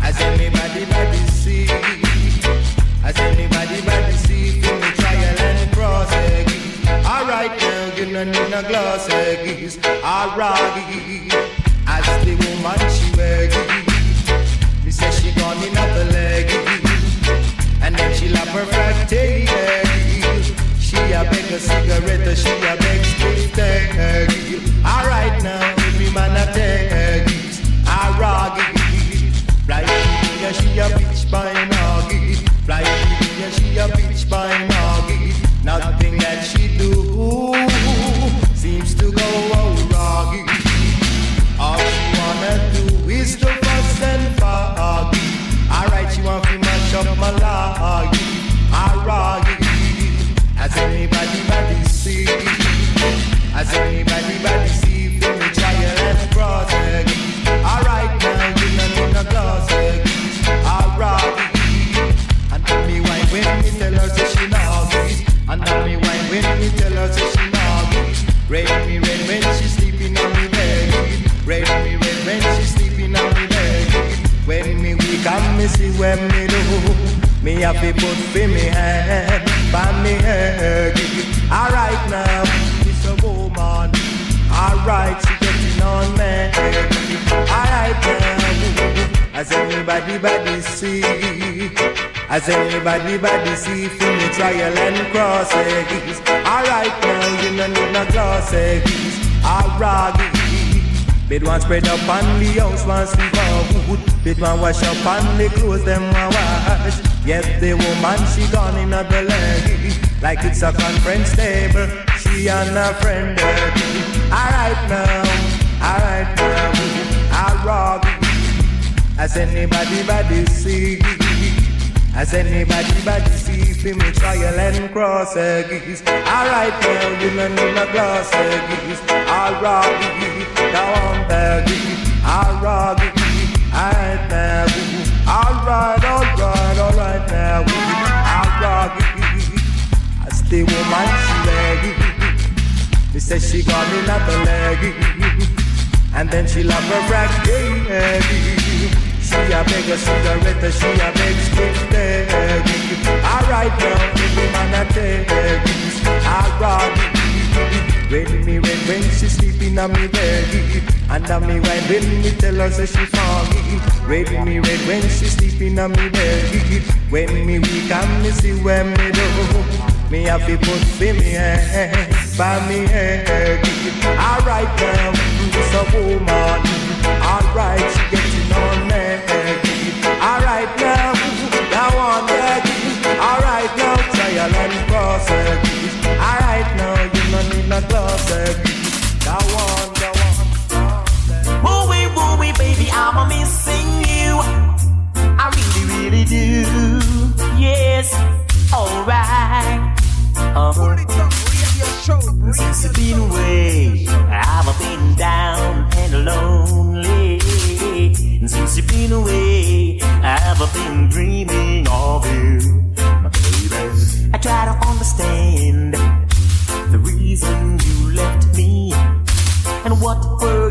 Speaker 13: Has anybody body see? Has anybody body see for me trial and crosses? Alright now, you no need no glasses. Alright. As the woman she wears, me say she gone in the leg, and then she lap her fat tail. She a beg a cigarette, she a beg stick and me when me have to put for me hand, by me head. Alright now, it's a woman. Alright, she getting on me. Alright now, has anybody body see? Has anybody body see for me trial and crosses? Alright now, you no need no glasses. Alright. Bed one spread up on the house, one sleep on wood. Bed one wash up on the clothes, them one wash. Yes, the woman she gone in the leg, like it's a conference table. She and her friend. Alright now, alright now, alright. Has anybody body see? Has anybody body see for me trial and cross crosses? Alright now, you no need no glasses. Alright, now I'm back. Alright, alright now. Alright, alright, alright now. Alright, as the woman she leg, me say she got me not leg, and then she love her rack She a beg a cigarette, she a beg stick leg. Alright now, every man a take. Alright. When me red when she sleeping on me bed And on me right when me tell her say she foggy. Red me red when she sleeping on me bed When me weak and me see when me do Me have to put for me hand by me head. Alright now, it's a woman? Alright, she getting on me
Speaker 15: Since you've been away, I've been down and lonely. And since you've been away, I've been dreaming of you, my baby. I try to understand the reason you left me and what were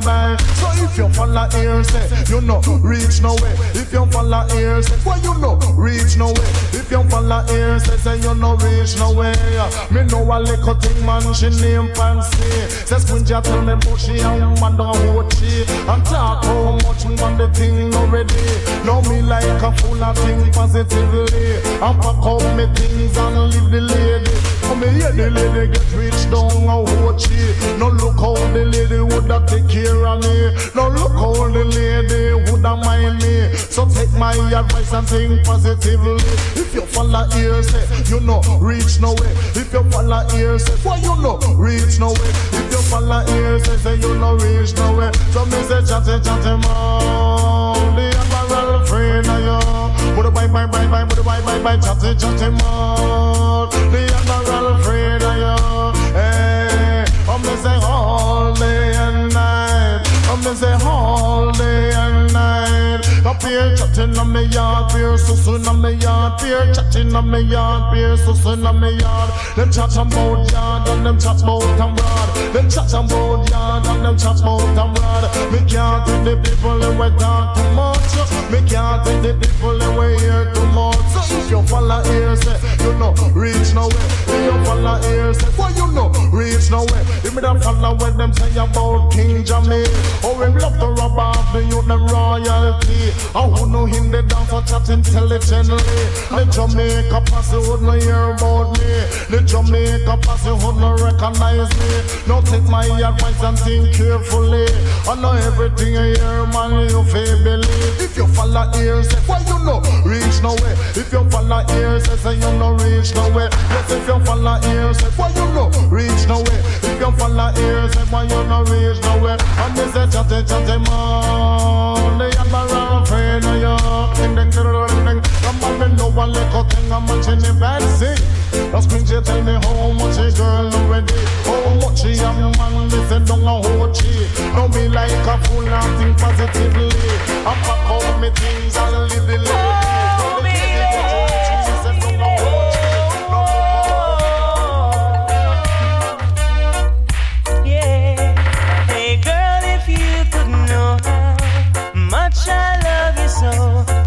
Speaker 16: bye, bye. So if you follow here, you know, reach nowhere. If you follow here, say, well, you know, reach nowhere. If you follow here, say, you know, reach nowhere. Me know a little thing, man, she name fancy. Say, Squinja tell me about she and man don't she. And talk how much man the thing already. Know me like a fool of thing positively. And pack up me things and leave the lady. Come here, the lady get rich down a she. No look how the lady woulda take care of me. No look how the lady woulda mind me. So take my advice and think positively. If you follow here, say you know reach nowhere. If you follow here, say what you know reach nowhere. If you follow here, say you know reach nowhere. So me say chatty chatty man, the admiral friend of you. But bye bye bye bye, but bye bye bye chatty chatty man, the admiral Me say all day and night. Up here chatting on me yard, beer sussing on me yard, beer chatting on me yard, beer sussing on me yard. Them chat about yard and them chat about them rod. Them chat about yard and them chat about rod. Me can't take the people and we talk too much. Me can't take the people and we hear too you follow here, say you know reach nowhere. If you follow here, say what you know reach nowhere. If me don't follow what them say about King Jammy, oh we love to rub off the youth them royalty. I who know him the dance or chat intelligently. The Jamaica posse would not hear about me. The Jamaica posse would not recognize me. Now take my advice and think carefully. I know everything you hear, man, you feel believe. If you follow here, say what you know, reach nowhere. If you here, say say you know reach nowhere. Yes, if you follow here, say what you know, reach nowhere. If you follow here, say what you know reach nowhere. And me say chatty chatty man, the admiral friend of you. Ding ding ding. Come on, me know a little thing I'm watching the fancy. Now spring she tell me how much a girl already. How much a man, me say don't know how she. Don't be like a fool and think positively. I pack out me things live the lady.
Speaker 17: I love you so,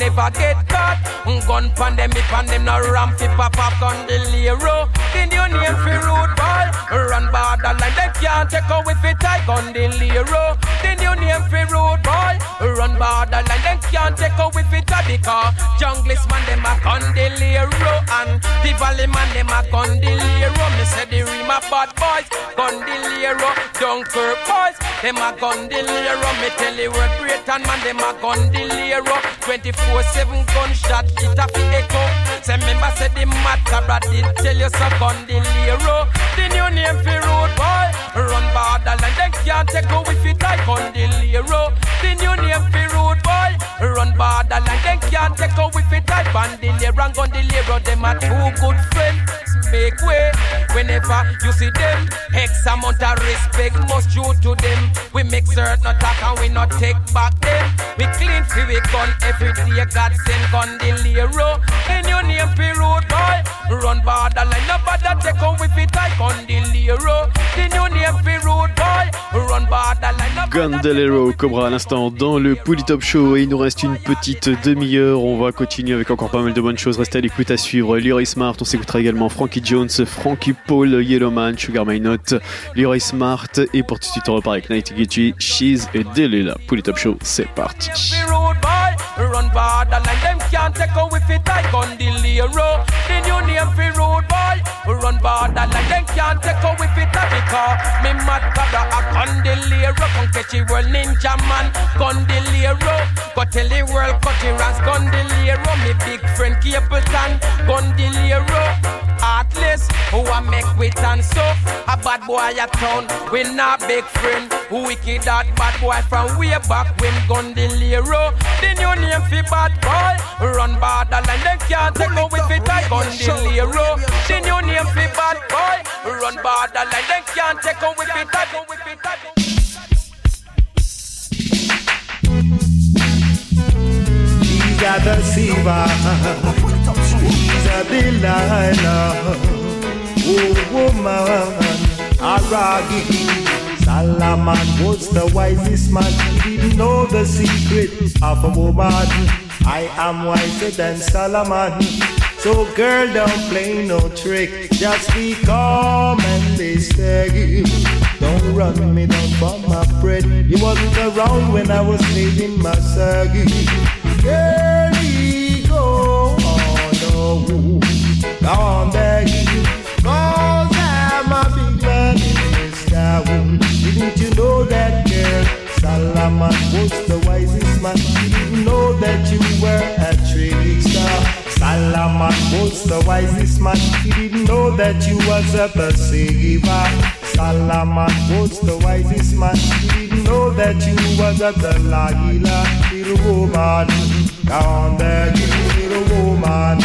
Speaker 17: never
Speaker 18: get
Speaker 5: caught. Gun pan them, me pan them, no ramp, fi pop up gun the Lero. The new name for road boy. Run borderline, them can't take out with it. I gun the Lero. The new name for road boy. Run borderline, them can't take out with it. Because junglist man, them a gun the Lero. And the valley man, them a gun the Lero. Me say the Rima bad boys, gun the Lero. Dunkirk boys, them a gun the Me tell you we're great and man, them a gun the 24-7 gunshot, it a fi echo. Say member say the mad Cobra did tell you so gun the The new name for road boy. Run borderline, them can't take away with it. I gun the The new name for road boy. Run borderline, them can't take away with it. I bandolier and gun the Lero. Them are two good friends. Make way whenever you see them. X amount of respect must due to them. We make certain attack and we not take back them. We clean free we gun every day. God send gun the Lero. The new name for road boy. Run borderline, nobody take on with it. I gun the Lero. The new name for road boy. Run borderline, nobody
Speaker 3: Gandelero Cobra à l'instant dans le Pouli Top Show et il nous reste une petite demi-heure. On va continuer avec encore pas mal de bonnes choses. Restez à l'écoute à suivre. Leroy Smart, on s'écoutera également Frankie Jones, Frankie Paul, Yellowman, Sugar My Leroy Smart et pour tout de suite on repart avec Nighty She's et Delela. Pouli Top Show, c'est parti.
Speaker 5: Run borderline, them can't take out with it. I gun the Lero. The new name for road boy, run borderline, them can't take out with it. Because me mad Cobra, I gun the Lero. Come catch the world ninja man, gun the Lero. Go tell the world cut the rans, gun the Lero. Me big friend Capleton, the Heartless, who I make with and so A bad boy a town, we not big friend Wicked that bad boy from way back when gun the Lero The new name for bad boy Run borderline, they can't take away with it I gun the Lero The new name for bad boy Run borderline, they can't take away with it I gun with it I
Speaker 13: She's a deceiver. She's a Delilah. Oh, woman, a raggy. Solomon was the wisest man. He didn't know the secret of a woman. I am wiser than Solomon. So girl, don't play no trick. Just be calm and steady. Don't run me down for my bread. You wasn't around when I was saving my saggy. Girl, go on, no. Go on, begging. Know that, girl? Solomon was the wisest man. He didn't know that you were a trickster. Solomon was the wisest man. He didn't know that you was a deceiver. Solomon was the wisest man. He didn't know that you was a Delilah. Little woman, down there, little woman.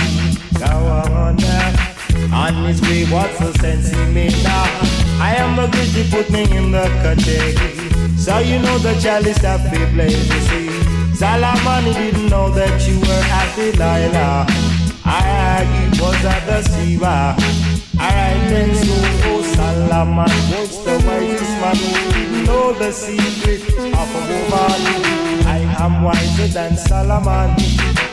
Speaker 13: Go on now. Honestly, what's the sense in me now? I am a you put me in the category. So you know the chalice that play, you see. Salamani didn't know that you were at Delilah. I was at the deceiver. Alright then, so oh, Salaman was the wisest man who know the secret of a woman. I am wiser than Salaman.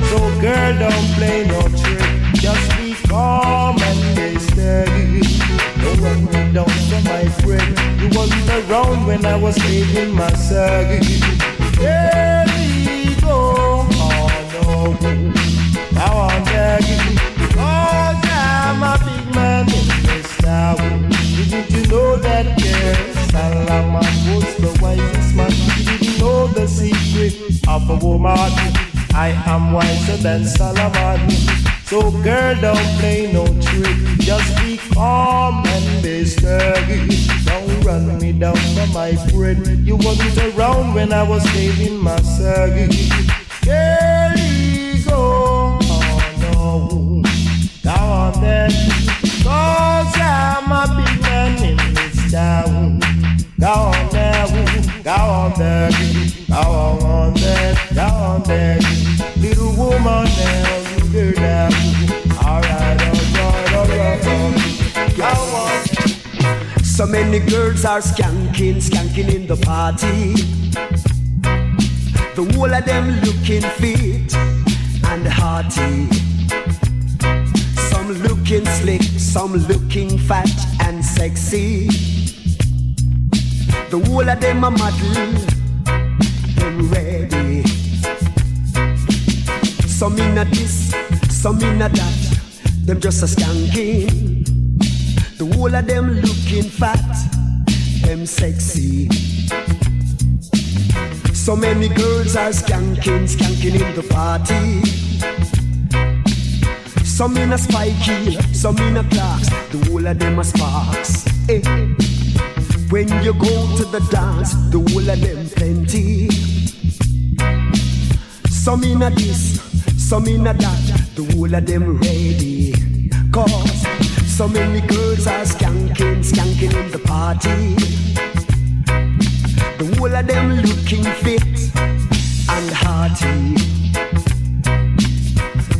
Speaker 13: So girl, don't play no trick. Just be calm and stay steady. Me down for my friend. You wasn't around when I was making my surgery. There we go. Oh no. Now I'm begging. Cause I'm a big man in this town. Didn't you know that girl? Salaman was the wisest man. Didn't know the secret of a woman. I am wiser than Solomon. So girl, don't play no trick. Just be calm and be steady. Don't run me down for my friend. You wasn't around when I was saving my surgery. Girl, go. Oh no. Go on then. Cause I'm a big man in this town. Go on there, go on there, go on there, there. Little woman. Alright, alright, alright.
Speaker 19: So many girls are skanking, skanking in the party. The whole of them looking fit and hearty. Some looking slick, some looking fat and sexy. The whole of them a model, them ready. Some in a this, some in a that, them just a skanking. The whole of them looking fat, them sexy. So many girls are skanking, skanking in the party. Some in a spiky, some in a clocks. The whole of them are sparks. Eh. When you go to the dance, the whole of them plenty. Some in a this, some in a that, the whole of them ready. Cause so many girls are skanking, skanking in the party. The whole of them looking fit and hearty.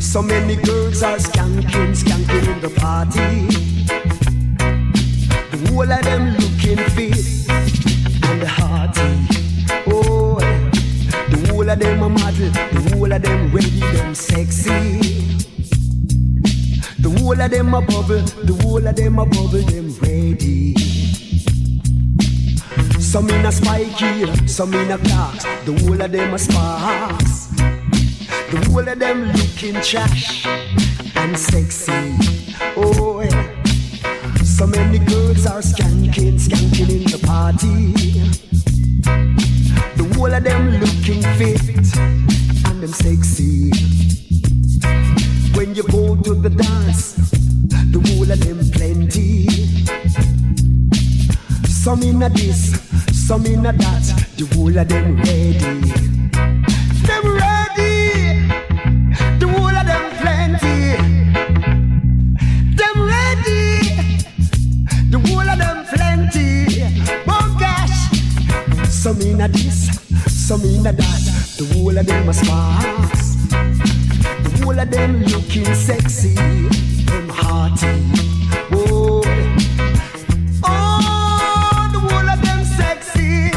Speaker 19: So many girls are skanking, skanking in the party. The whole of them looking fit of them a model, the whole of them ready, them sexy. The whole of them a bubble, the whole of them a bubble, them ready. Some in a spiky, some in a clocks, the whole of them a sparks. The whole of them looking trash and sexy. Oh, yeah. So many girls are skanking, skanking in the party. Whole of them looking fit and them sexy. When you go to the dance, the whole of them plenty. Some in a this, some in a that, the whole of them ready. Them ready, the whole of them plenty. Them ready, the whole of them plenty. Oh gosh, some in a this, some in a that, the whole of them a sparks. The whole of them looking sexy, them hearty. Oh, oh, the whole of them sexy.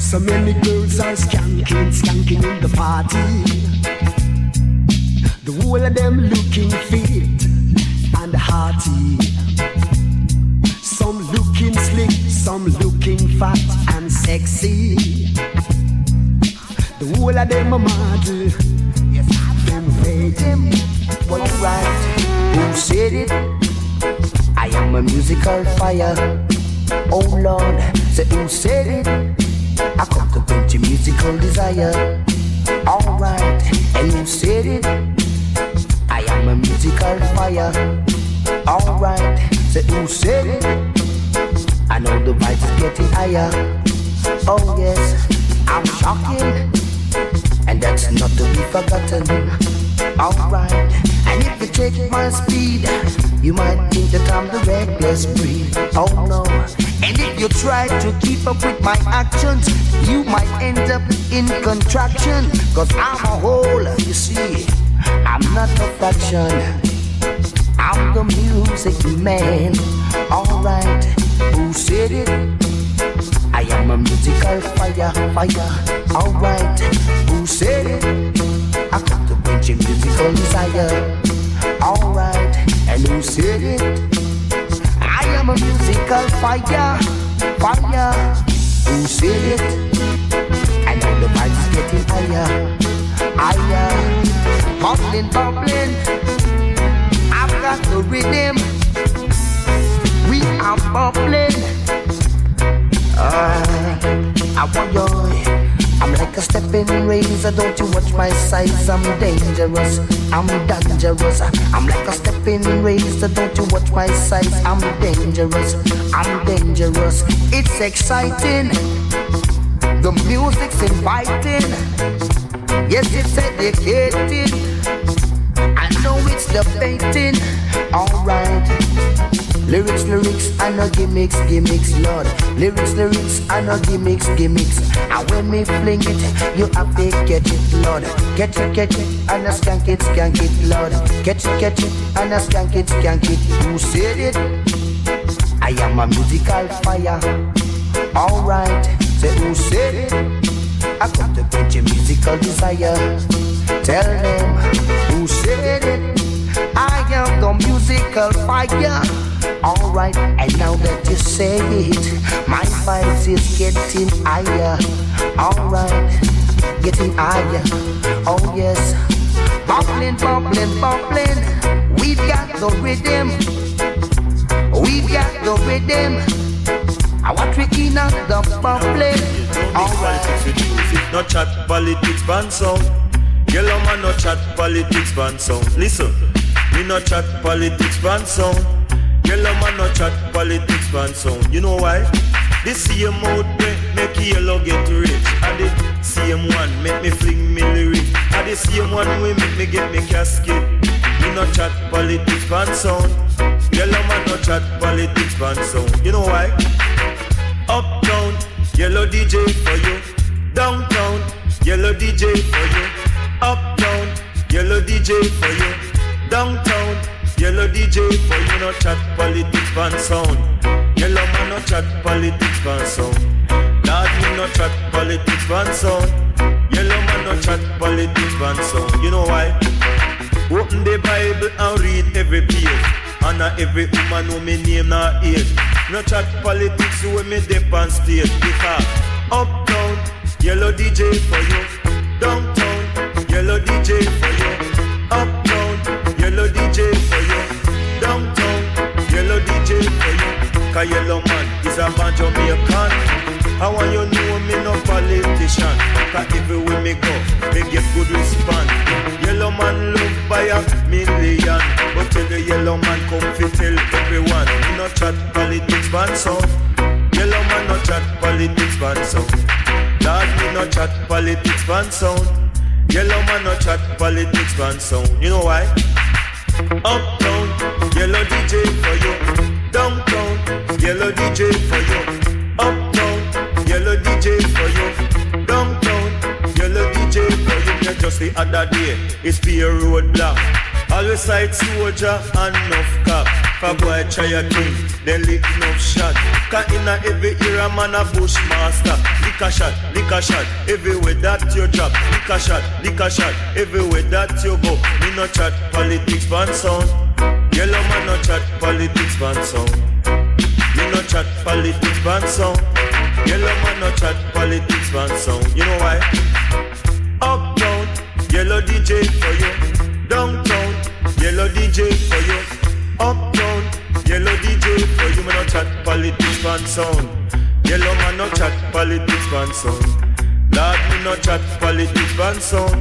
Speaker 19: So many girls are skanking, skanking in the party. The whole of them looking fit and hearty. Some looking slick, some looking fat and sexy. The whole of them a model. Yes, them ready.
Speaker 4: What right? Who said it? I am a musical fire. Oh Lord, say who said it? I come to quench your musical desire. Alright, and who said it? I am a musical fire. Alright, say who said it? I know the vibes is getting higher. Oh yes, I'm shocking. and that's not to be forgotten. Alright, and if you take my speed, you might think that I'm the reckless breed. Oh no, and if you try to keep up with my actions, you might end up in contraction. Cause I'm a whole, you see, I'm not a fraction. I'm the music man. Alright, who said it? I am a musical fire, fire. Alright, who said it? I got to quench your musical desire. Alright, and who said it? I am a musical fire, fire. Who said it? I know the vibe's getting higher, higher. Bubbling, bubbling. I've got the rhythm. Are bubbling. Uh, I want your. I'm like a stepping razor, don't you watch my size? I'm dangerous, I'm dangerous. I'm like a stepping razor, don't you watch my size? I'm dangerous, I'm dangerous. It's exciting, the music's inviting. Yes, it's educating. I know it's debating. Alright. Lyrics, lyrics, I no gimmicks, gimmicks, Lord. Lyrics, lyrics, I no gimmicks, gimmicks. And when me fling it, you have to catch it, Lord. Catch it, catch it, and I skank it, skank it, Lord. Catch it, catch it, and I skank it, skank it. Who said it? I am a musical fire. Alright, say who said it? I come to quench your musical desire. Tell them who said it. I am the musical fire. Alright, and now that you say it, my vibes is getting higher. Alright, getting higher. Oh yes, bubbling, bubbling, bubbling. We've got the rhythm. We've got the rhythm. I want to in the bubbling.
Speaker 20: Alright. No chat politics band song. Yellow man no chat politics band song. Listen, we no chat politics band song. Yellow man no chat politics fan sound. You know why? The same mouth make, yellow get rich. And the same one make me fling me lyric. And the same one we make me get me casket. You no chat politics fan sound. Yellow man no chat politics fan sound. You know why? Uptown, yellow DJ for you. Downtown, yellow DJ for you. Uptown, yellow DJ for you. Downtown, Yellow DJ for you no chat politics van sound. Yellow man no chat politics van sound. Lord me no chat politics van sound. Yellow man no chat politics van sound. You know why? Open the Bible and read every page. And not every woman know me name nor age. No chat politics when me dip on stage. Because uptown, yellow DJ for you. Downtown, yellow DJ for you. Uptown, Cause yellow man. Is a man Jamaican I want you know me no politician. Cause everywhere me go, me get good response. Yellow man loved by a million. But tell the yellow man come fi tell everyone. Me no chat politics ban so. Yellow man no chat politics ban so. Lord me no chat politics ban so. Yellow man no chat politics ban so. You know why? Uptown, yellow DJ for you yellow DJ for you. Uptown, yellow DJ for you. Downtown, yellow DJ for you. Yeah, just the other day, it's be a roadblock. Always side soldier and enough cop. For boy try a thing, then lick enough shot. Cause in a every era man a bushmaster. Lick a shot, lick a shot, everywhere that you drop. Lick a shot, lick a shot, everywhere that you go. Me no chat politics, fan sound. Yellow man no chat politics ban song. No chat politics ban song. Yellow man no chat politics ban song. You know why? Uptown, yellow DJ for you. Downtown, yellow DJ for you. Uptown, yellow DJ for you. Man no chat politics ban song. Yellow man no chat politics ban song. Lord me no chat politics ban song.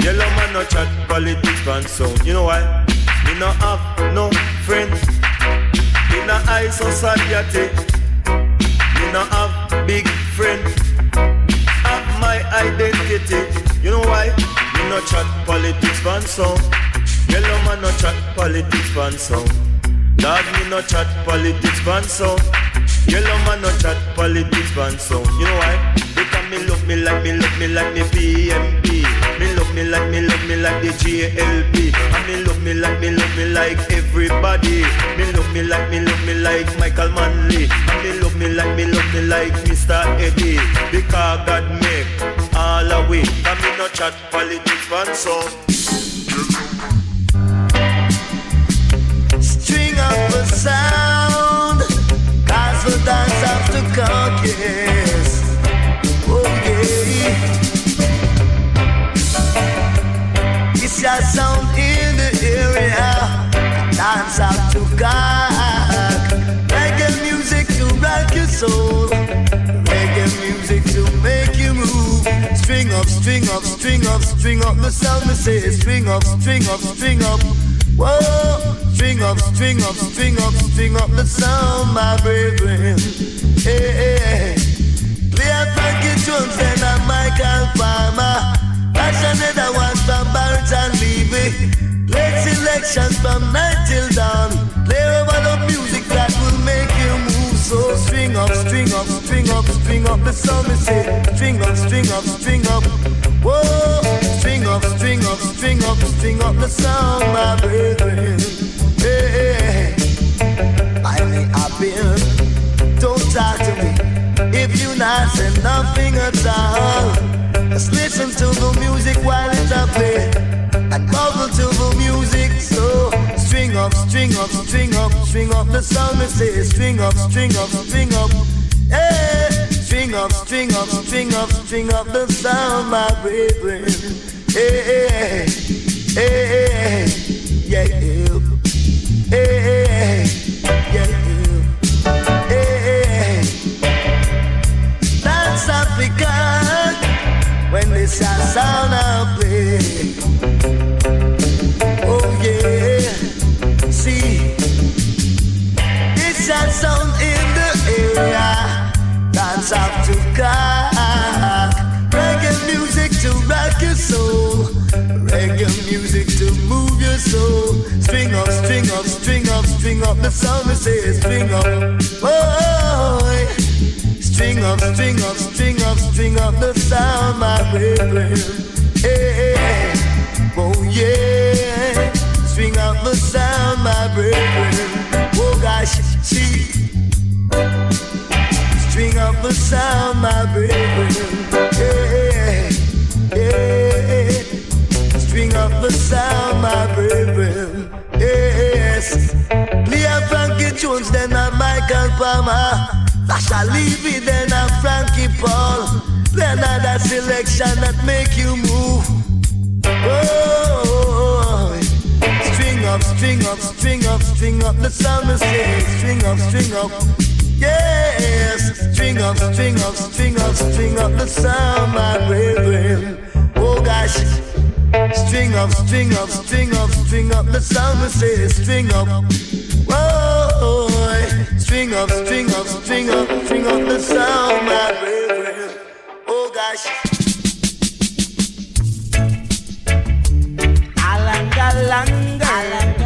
Speaker 20: Yellow man no chat politics ban song. You know why? Me no have no friend in a high society. Me no have big friend. Have my identity. You know why? Me no chat politics fan song. Yellow man no chat politics fan song. Dog me no chat politics fan song. Yellow man no chat politics fan song. You know why? Because me love me like me love me like me PNP. Me like me love me like the JLP. And me love me like me love me like everybody. Me love me like me love me like Michael Manley. And me love me like me love me like Mr. Eddie. Because God make all a way. And me no chat politics fan song.
Speaker 11: String up a sound, cause the dance have to. Oh It's sound in the area, dance have to cock. Reggae music to rock your soul, reggae music to make you move. String up, string up, string up, string up the sound. Me say, string up, string up, string up. Whoa, string up, string up, string up, string up the sound, my brethren. Hey, hey, hey. Play a Frankie Jones and a Michael Palmer. Passionate one from Barrington Levy. Play selections from night till dawn. Play over the music that will make you move. So string up, string up, string up, string up the. Me say, string up, string up, string up. Whoa, string up, string up, string up, string up the sound, my brethren. Hey. I may have been. Don't talk to me if you not say nothing at all. Just listen to the music while it's a play and bubble to the music. So string up, string up, string up, string up the sound. Me say string up, string up, string up. Hey, string up, string up, string up, string up the sound, my brethren. Hey, hey, hey, hey, yeah, hey, yeah, hey, Dance African when this sound I play. The sound, my. Hey, hey, hey. String up the sound, my brethren. Yes. Leah Frankie Jones, then a Michael Palmer. Sasha Levy, then a Frankie Paul. Then another selection that make you move. Oh, string up, string up, string up, string up. The sound say, string up, string up. Yes, string up, string up, string up, string up the sound, my brethren. Oh gosh, string up, string up, string up, string up the sound. We say, string up. Whoa, string up, string up, string up, string up the sound, my brethren. Oh gosh.
Speaker 21: Alanga-langa, alanga-langa,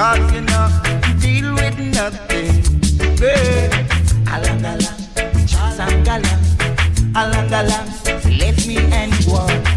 Speaker 19: Cause you know, deal with nothing. Girl, alangala, chasangala, alangala, let me and walk.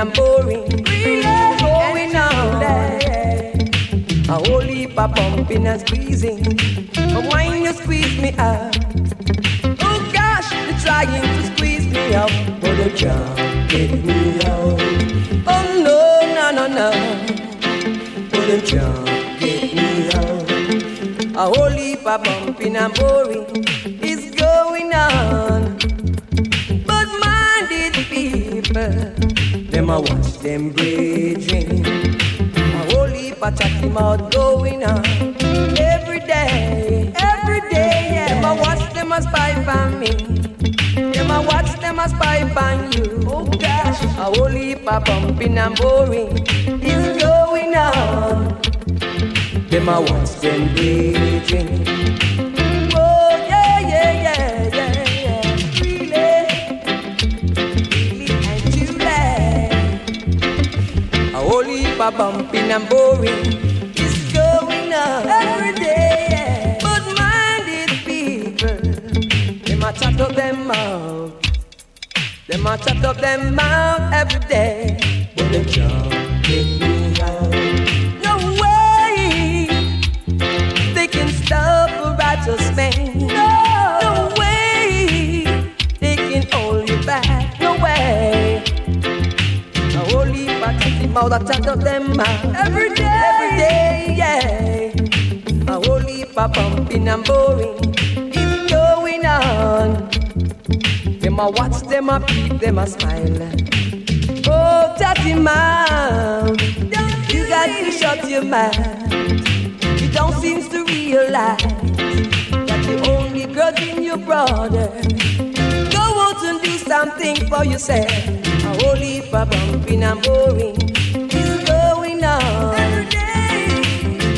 Speaker 19: And
Speaker 5: boring. Really going on. A whole heap of bumping and squeezing. But when you squeeze me out, oh gosh, you're trying to squeeze me out, but you can't get me out. Oh no, no, no, no, but you can't get me out. A whole heap of bumping and boring them a watch them bridging. A whole heap of chatty mouth going on every day, every day. Yeah. Them a watch them a spy on me. Them a watch them a spy on you. Oh gosh, a whole heap of bumping and boring is going on. Them a watch them bridging. Boring is going up every day. But minded people, them a chat up them mouth. Them a chat up them mouth every day. Of bumping and boring is going on. Them a watch, them a peep, them a smile. Oh, chatty mouth, you got to shut your mouth. You don't seem to realize that you're only grudging your brother. Go out and do something for yourself. A whole heap of and boring is going on.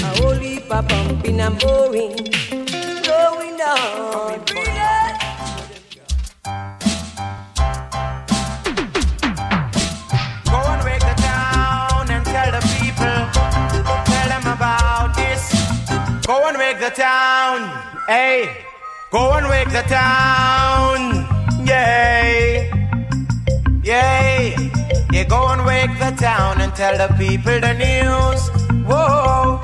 Speaker 5: A whole heap of and boring
Speaker 22: wake the town and tell the people, tell them about this. Go and wake the town, hey. Go and wake the town, yay, yay. Yeah, go and wake the town and tell the people the news. Whoa.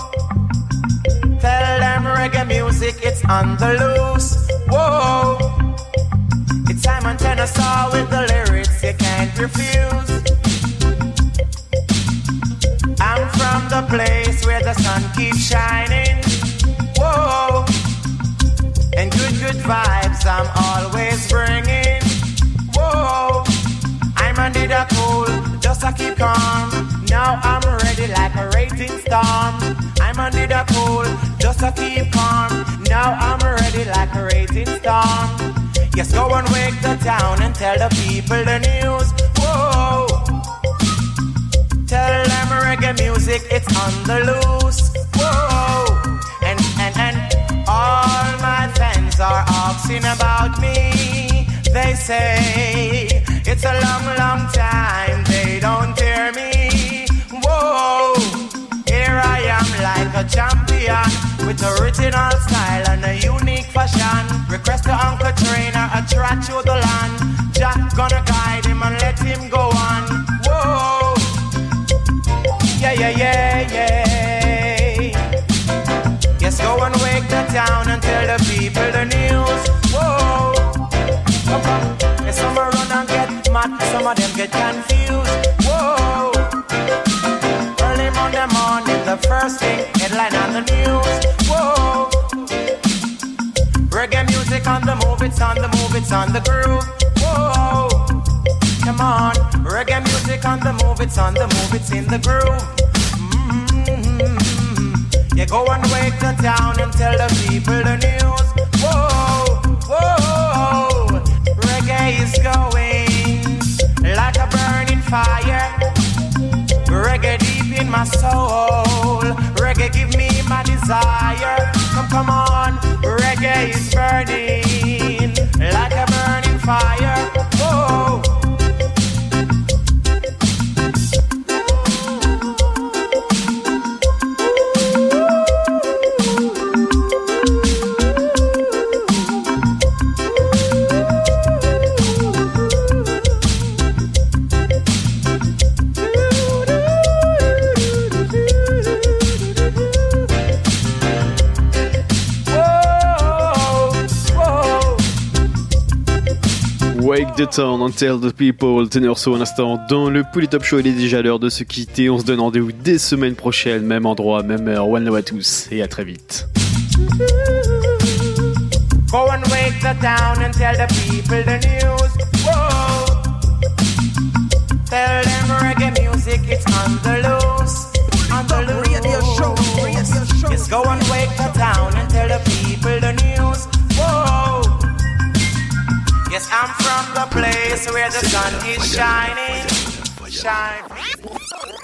Speaker 22: Tell them reggae music, it's on the loose. Whoa. It's Simon Tenor with the lyrics you can't refuse. I'm from the place where the sun keeps shining. Whoa. And good, good vibes I'm always bringing. Whoa. I'm under the cool, just to keep calm. Now I'm ready like a raging storm. I'm under the cool, just to keep calm. Now I'm ready like a raging storm. Yes, go and wake the town and tell the people the news. Whoa. Tell them reggae music, it's on the loose. Whoa. And, and, and all my fans are asking about me. They say it's a long, long time. They don't hear me. Whoa. Here I am like a champion with original style and a unique fashion. Request to Uncle Trainer, a track to the land. Jack gonna guide him and let him go on. Whoa. Yeah, yeah, yeah, yeah. Yes, go and wake the town and tell the people the news. Whoa. Come on. Yes, some run and get mad, some of them get confused. The first thing, headline on the news. Whoa. Reggae music on the move, it's on the move, it's on the groove. Whoa. Come on, reggae music on the move, it's on the move, it's in the groove. Mm-hmm. You go and wake the town and tell the people the news. Whoa, whoa, reggae is going like a burning fire. Reggae in my soul. Reggae give me my desire. Come, come on, reggae is burning like a burning fire.
Speaker 3: The Town and Tell the People, Tenor So un instant dans le Pouli Top Show. Il est déjà l'heure de se quitter. On se donne rendez-vous dès semaine prochaine, même endroit, même heure. One love à tous et à très vite.
Speaker 22: Go and wake the town and tell the people the news. Whoa. Tell them reggae music, it's on the loose. On the loose. Radio show, radio show. Yes, go and wake the town and tell the people the news. Whoa. Yes, I'm from the place where the sun is shining. Shining.